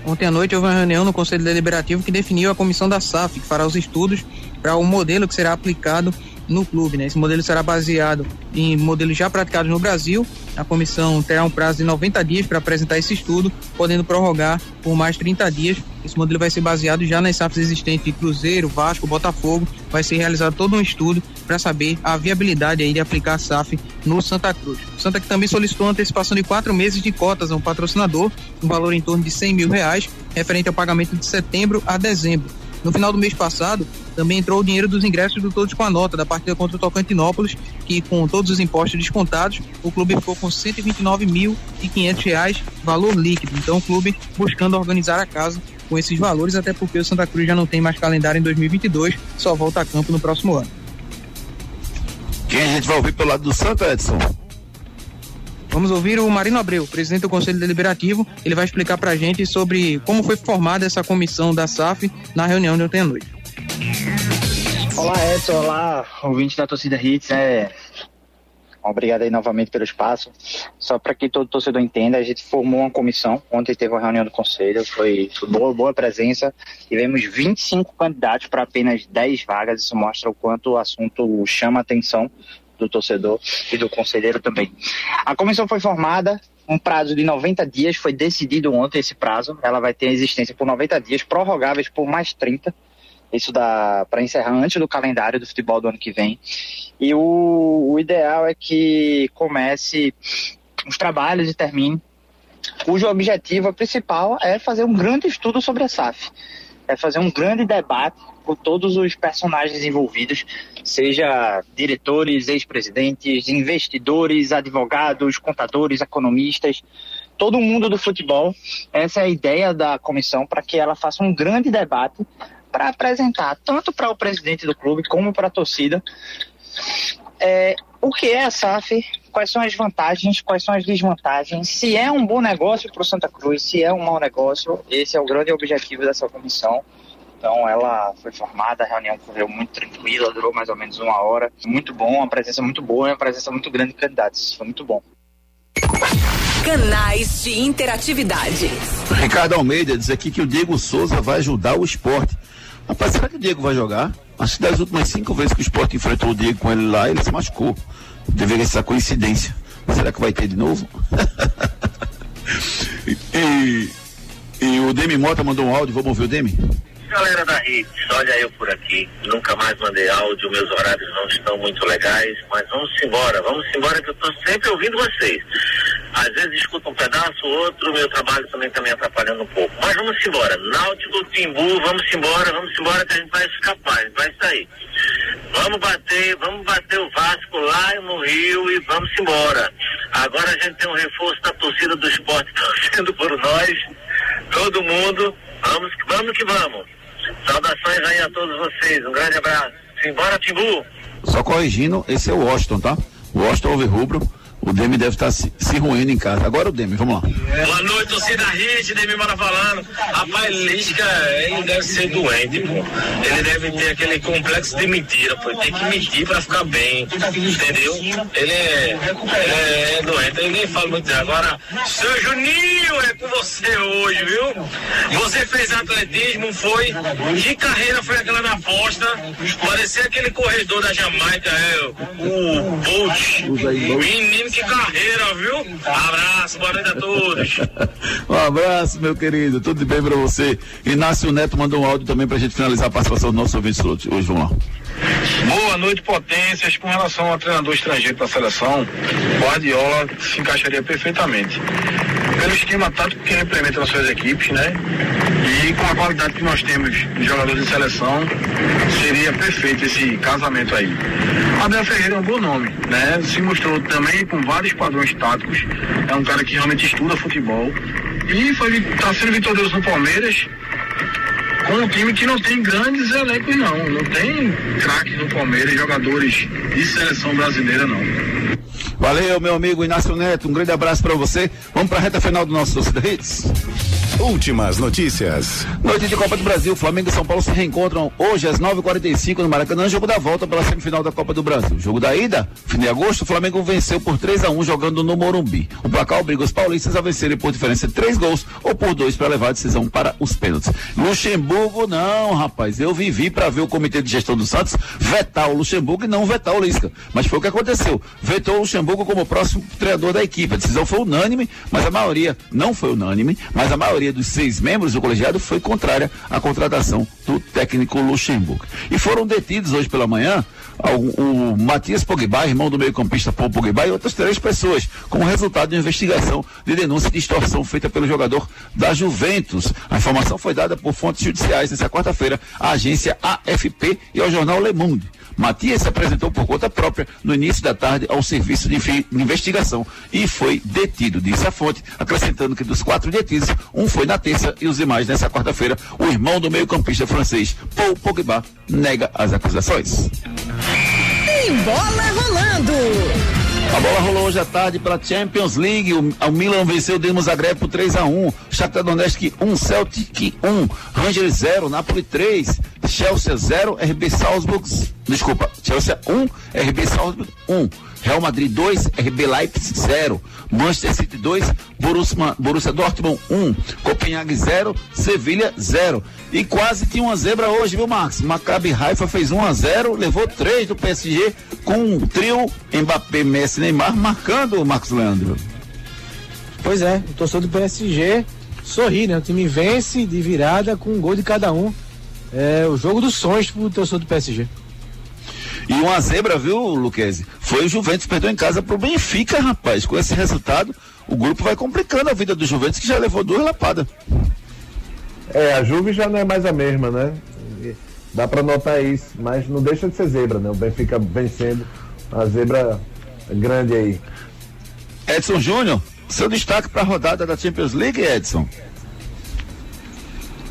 Ontem à noite houve uma reunião no Conselho Deliberativo que definiu a comissão da SAF, que fará os estudos para o modelo que será aplicado no clube. Né? Esse modelo será baseado em modelos já praticados no Brasil. A comissão terá um prazo de 90 dias para apresentar esse estudo, podendo prorrogar por mais 30 dias. Esse modelo vai ser baseado já nas SAFs existentes de Cruzeiro, Vasco, Botafogo. Vai ser realizado todo um estudo para saber a viabilidade aí de aplicar a SAF no Santa Cruz. O Santa que também solicitou antecipação de quatro meses de cotas a um patrocinador, um valor em torno de 100 mil reais, referente ao pagamento de setembro a dezembro. No final do mês passado, também entrou o dinheiro dos ingressos do Todos com a Nota da partida contra o Tocantinópolis, que com todos os impostos descontados, o clube ficou com 129.500 reais valor líquido. Então o clube buscando organizar a casa com esses valores, até porque o Santa Cruz já não tem mais calendário em 2022, só volta a campo no próximo ano. Quem a gente vai ouvir pelo lado do Santa, Edson? Vamos ouvir o Marino Abreu, presidente do Conselho Deliberativo. Ele vai explicar para a gente sobre como foi formada essa comissão da SAF na reunião de ontem à noite. Olá, Edson. Olá, ouvinte da torcida Hits. É... Obrigado aí novamente pelo espaço. Só para que todo torcedor entenda, a gente formou uma comissão. Ontem teve uma reunião do conselho, foi, boa, boa presença. Tivemos 25 candidatos para apenas 10 vagas. Isso mostra o quanto o assunto chama atenção do torcedor e do conselheiro também. A comissão foi formada, um prazo de 90 dias, foi decidido ontem esse prazo. Ela vai ter existência por 90 dias, prorrogáveis por mais 30. Isso dá para encerrar antes do calendário do futebol do ano que vem. E o, o ideal é que comece os trabalhos e termine, cujo objetivo principal é fazer um grande estudo sobre a SAF. É fazer um grande debate com todos os personagens envolvidos, seja diretores, ex-presidentes, investidores, advogados, contadores, economistas, todo mundo do futebol. Essa é a ideia da comissão para que ela faça um grande debate para apresentar tanto para o presidente do clube como para a torcida é, o que é a SAF, quais são as vantagens, quais são as desvantagens, se é um bom negócio para o Santa Cruz, se é um mau negócio, esse é o grande objetivo dessa comissão. Então ela foi formada, a reunião correu muito tranquila, durou mais ou menos uma hora. Muito bom, uma presença muito boa e uma presença muito grande de candidatos. Foi muito bom. Canais de interatividade. Ricardo Almeida diz aqui que o Diego Souza vai ajudar o esporte. Rapaz, será que o Diego vai jogar? Acho que das últimas cinco vezes que o esporte enfrentou o Diego com ele lá, ele se machucou. Deveria ser coincidência. Será que vai ter de novo? e, e, o Demi Mota mandou um áudio, vamos ouvir o Demi? Galera da Hits, olha eu por aqui. Nunca mais mandei áudio, meus horários não estão muito legais, mas vamos embora, vamos embora que eu estou sempre ouvindo vocês. Às vezes escuto um pedaço, outro, meu trabalho também está me atrapalhando um pouco. Mas vamos embora. Náutico, Timbu, vamos embora, vamos embora que a gente vai escapar, a gente vai sair. Vamos bater, vamos bater o Vasco lá no Rio e vamos embora. Agora a gente tem um reforço da torcida do esporte torcendo por nós, todo mundo. Vamos, vamos que vamos. Saudações aí a todos vocês. Um grande abraço. Simbora, Timbu! Só corrigindo, esse é o Washington, tá? O Washington Rubro. O Demi deve estar se, se ruindo em casa. Agora o Demi, vamos lá. Boa noite, torcida Hit, Demi mora falando. Rapaz, Lisca, ele deve ser doente, pô. Ele deve ter aquele complexo de mentira, pô. Tem que mentir pra ficar bem, entendeu? Ele é, ele é doente, ele nem fala muito. Agora, seu Juninho é com você hoje? Você fez atletismo, foi? Que carreira foi aquela na aposta? Parecia aquele corredor da Jamaica, é, o Bolt. Menino que carreira, viu? Abraço, boa noite a todos. um abraço, meu querido. Tudo bem pra você. Inácio Neto mandou um áudio também pra gente finalizar a participação do nosso ouvinte hoje. Vamos lá. Boa noite, potências. Com relação ao treinador estrangeiro para a seleção, o Guardiola se encaixaria perfeitamente. Pelo esquema tático que implementa nas suas equipes, né? E com a qualidade que nós temos de jogadores de seleção, seria perfeito esse casamento aí. Abel Ferreira é um bom nome, né? Se mostrou também com vários padrões táticos. É um cara que realmente estuda futebol. E foi está sendo vitorioso no Palmeiras com um time que não tem grandes elencos não. Não tem craques no Palmeiras, jogadores de seleção brasileira não. Valeu, meu amigo Inácio Neto. Um grande abraço para você. Vamos para a reta final do nosso Torcida Hits. Últimas notícias. Noite de Copa do Brasil, Flamengo e São Paulo se reencontram hoje às 9h45 no Maracanã, jogo da volta pela semifinal da Copa do Brasil. Jogo da ida, fim de agosto, o Flamengo venceu por 3 a 1 jogando no Morumbi. O placar obriga os paulistas a vencerem por diferença de 3 gols ou por dois para levar a decisão para os pênaltis. Luxemburgo não, rapaz. Eu vivi para ver o comitê de gestão do Santos vetar o Luxemburgo e não vetar o Lisca. Mas foi o que aconteceu. Vetou o Luxemburgo como próximo treinador da equipe. A decisão foi unânime, mas a maioria não foi unânime, mas a maioria dos seis membros do colegiado foi contrária à contratação do técnico Luxemburgo. E foram detidos hoje pela manhã o, o Matias Pogba, irmão do meio-campista Paul Pogba, e outras três pessoas, como resultado de uma investigação de denúncia de extorsão feita pelo jogador da Juventus. A informação foi dada por fontes judiciais nesta quarta-feira à agência AFP e ao jornal Le Monde. Matias se apresentou por conta própria no início da tarde ao serviço de, de investigação e foi detido, disse a fonte, acrescentando que dos quatro detidos, um foi na terça e os demais nessa quarta-feira. O irmão do meio-campista francês, Paul Pogba, nega as acusações. Tem bola rolando. A bola rolou hoje à tarde pela Champions League. O, o Milan venceu o Dinamo Zagreb por 3 a 1 Shakhtar Donetsk 1, Celtic 1, Rangers 0, Napoli 3, Chelsea 0, RB Salzburg, desculpa, Chelsea 1, RB Salzburg 1, Real Madrid 2, RB Leipzig 0, Manchester City 2, Borussia, Borussia Dortmund 1, Copenhague 0, Sevilha 0. E quase tinha uma zebra hoje, viu, Marcos? Maccabi Haifa fez 1 a 0, levou 3 do PSG com o trio Mbappé, Messi, Neymar marcando o Marcos Leandro. Pois é, o torcedor do PSG sorri, né? O time vence de virada com um gol de cada um. É o jogo dos sonhos pro torcedor do PSG. E uma zebra, viu, Luquezzi? Foi o Juventus perdeu em casa pro Benfica, rapaz. Com esse resultado, o grupo vai complicando a vida do Juventus, que já levou duas lapadas. É, a Juve já não é mais a mesma, né? Dá pra notar isso, mas não deixa de ser zebra, né? O Benfica vencendo a zebra grande aí. Edson Júnior, seu destaque para a rodada da Champions League, Edson?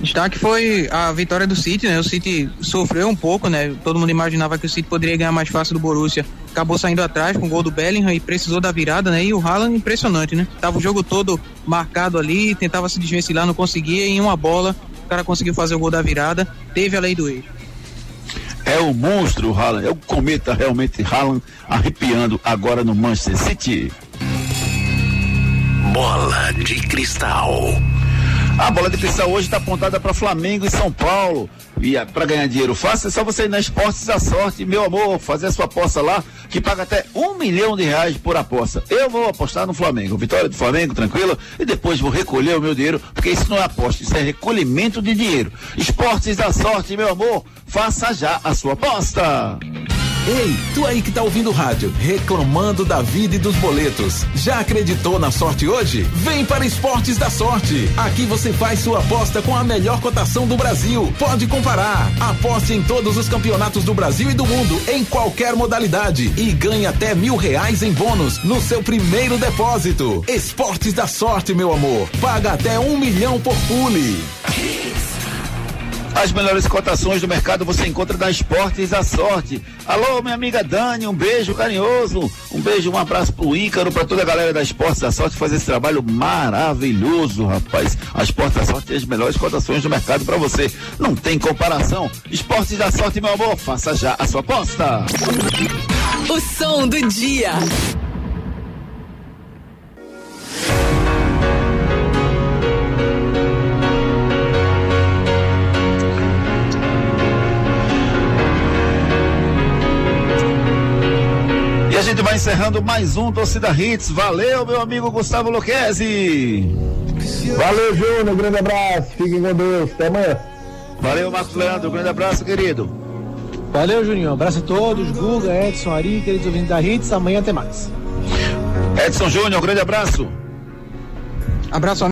Destaque foi a vitória do City, né? O City sofreu um pouco, né? Todo mundo imaginava que o City poderia ganhar mais fácil do Borussia. Acabou saindo atrás com o gol do Bellingham e precisou da virada, né? E o Haaland impressionante, né? Tava o jogo todo marcado ali, tentava se desvencilhar, não conseguia. E em uma bola, o cara conseguiu fazer o gol da virada. Teve a lei do ex. É o monstro Haaland, é o cometa realmente Haaland arrepiando agora no Manchester City. Bola de cristal. A bola de cristal hoje está apontada para Flamengo e São Paulo. E para ganhar dinheiro fácil é só você ir na Esportes da Sorte, meu amor, fazer a sua aposta lá, que paga até um milhão de reais por aposta. Eu vou apostar no Flamengo. Vitória do Flamengo, tranquilo? E depois vou recolher o meu dinheiro, porque isso não é aposta, isso é recolhimento de dinheiro. Esportes da Sorte, meu amor, faça já a sua aposta. Ei, tu aí que tá ouvindo o rádio, reclamando da vida e dos boletos. Já acreditou na sorte hoje? Vem para Esportes da Sorte. Aqui você faz sua aposta com a melhor cotação do Brasil. Pode comparar. Aposte em todos os campeonatos do Brasil e do mundo, em qualquer modalidade. E ganhe até mil reais em bônus no seu primeiro depósito. Esportes da Sorte, meu amor. Paga até um milhão por pule. As melhores cotações do mercado você encontra na Esportes da Sorte. Alô, minha amiga Dani, um beijo carinhoso. Um beijo, um abraço pro Ícaro, pra toda a galera da Esportes da Sorte que faz esse trabalho maravilhoso, rapaz. A Esportes da Sorte tem as melhores cotações do mercado para você. Não tem comparação. Esportes da Sorte, meu amor, faça já a sua aposta. O som do dia. E a gente vai encerrando mais um Torcida Hits. Valeu, meu amigo Gustavo Luquezzi. Valeu, Júnior. Grande abraço. Fiquem com Deus. Até amanhã. Valeu, Marcos Leandro. Grande abraço, querido. Valeu, Juninho. Abraço a todos. Guga, Edson, Ari, queridos ouvintes da Hits. Amanhã até mais. Edson Júnior, grande abraço. Abraço,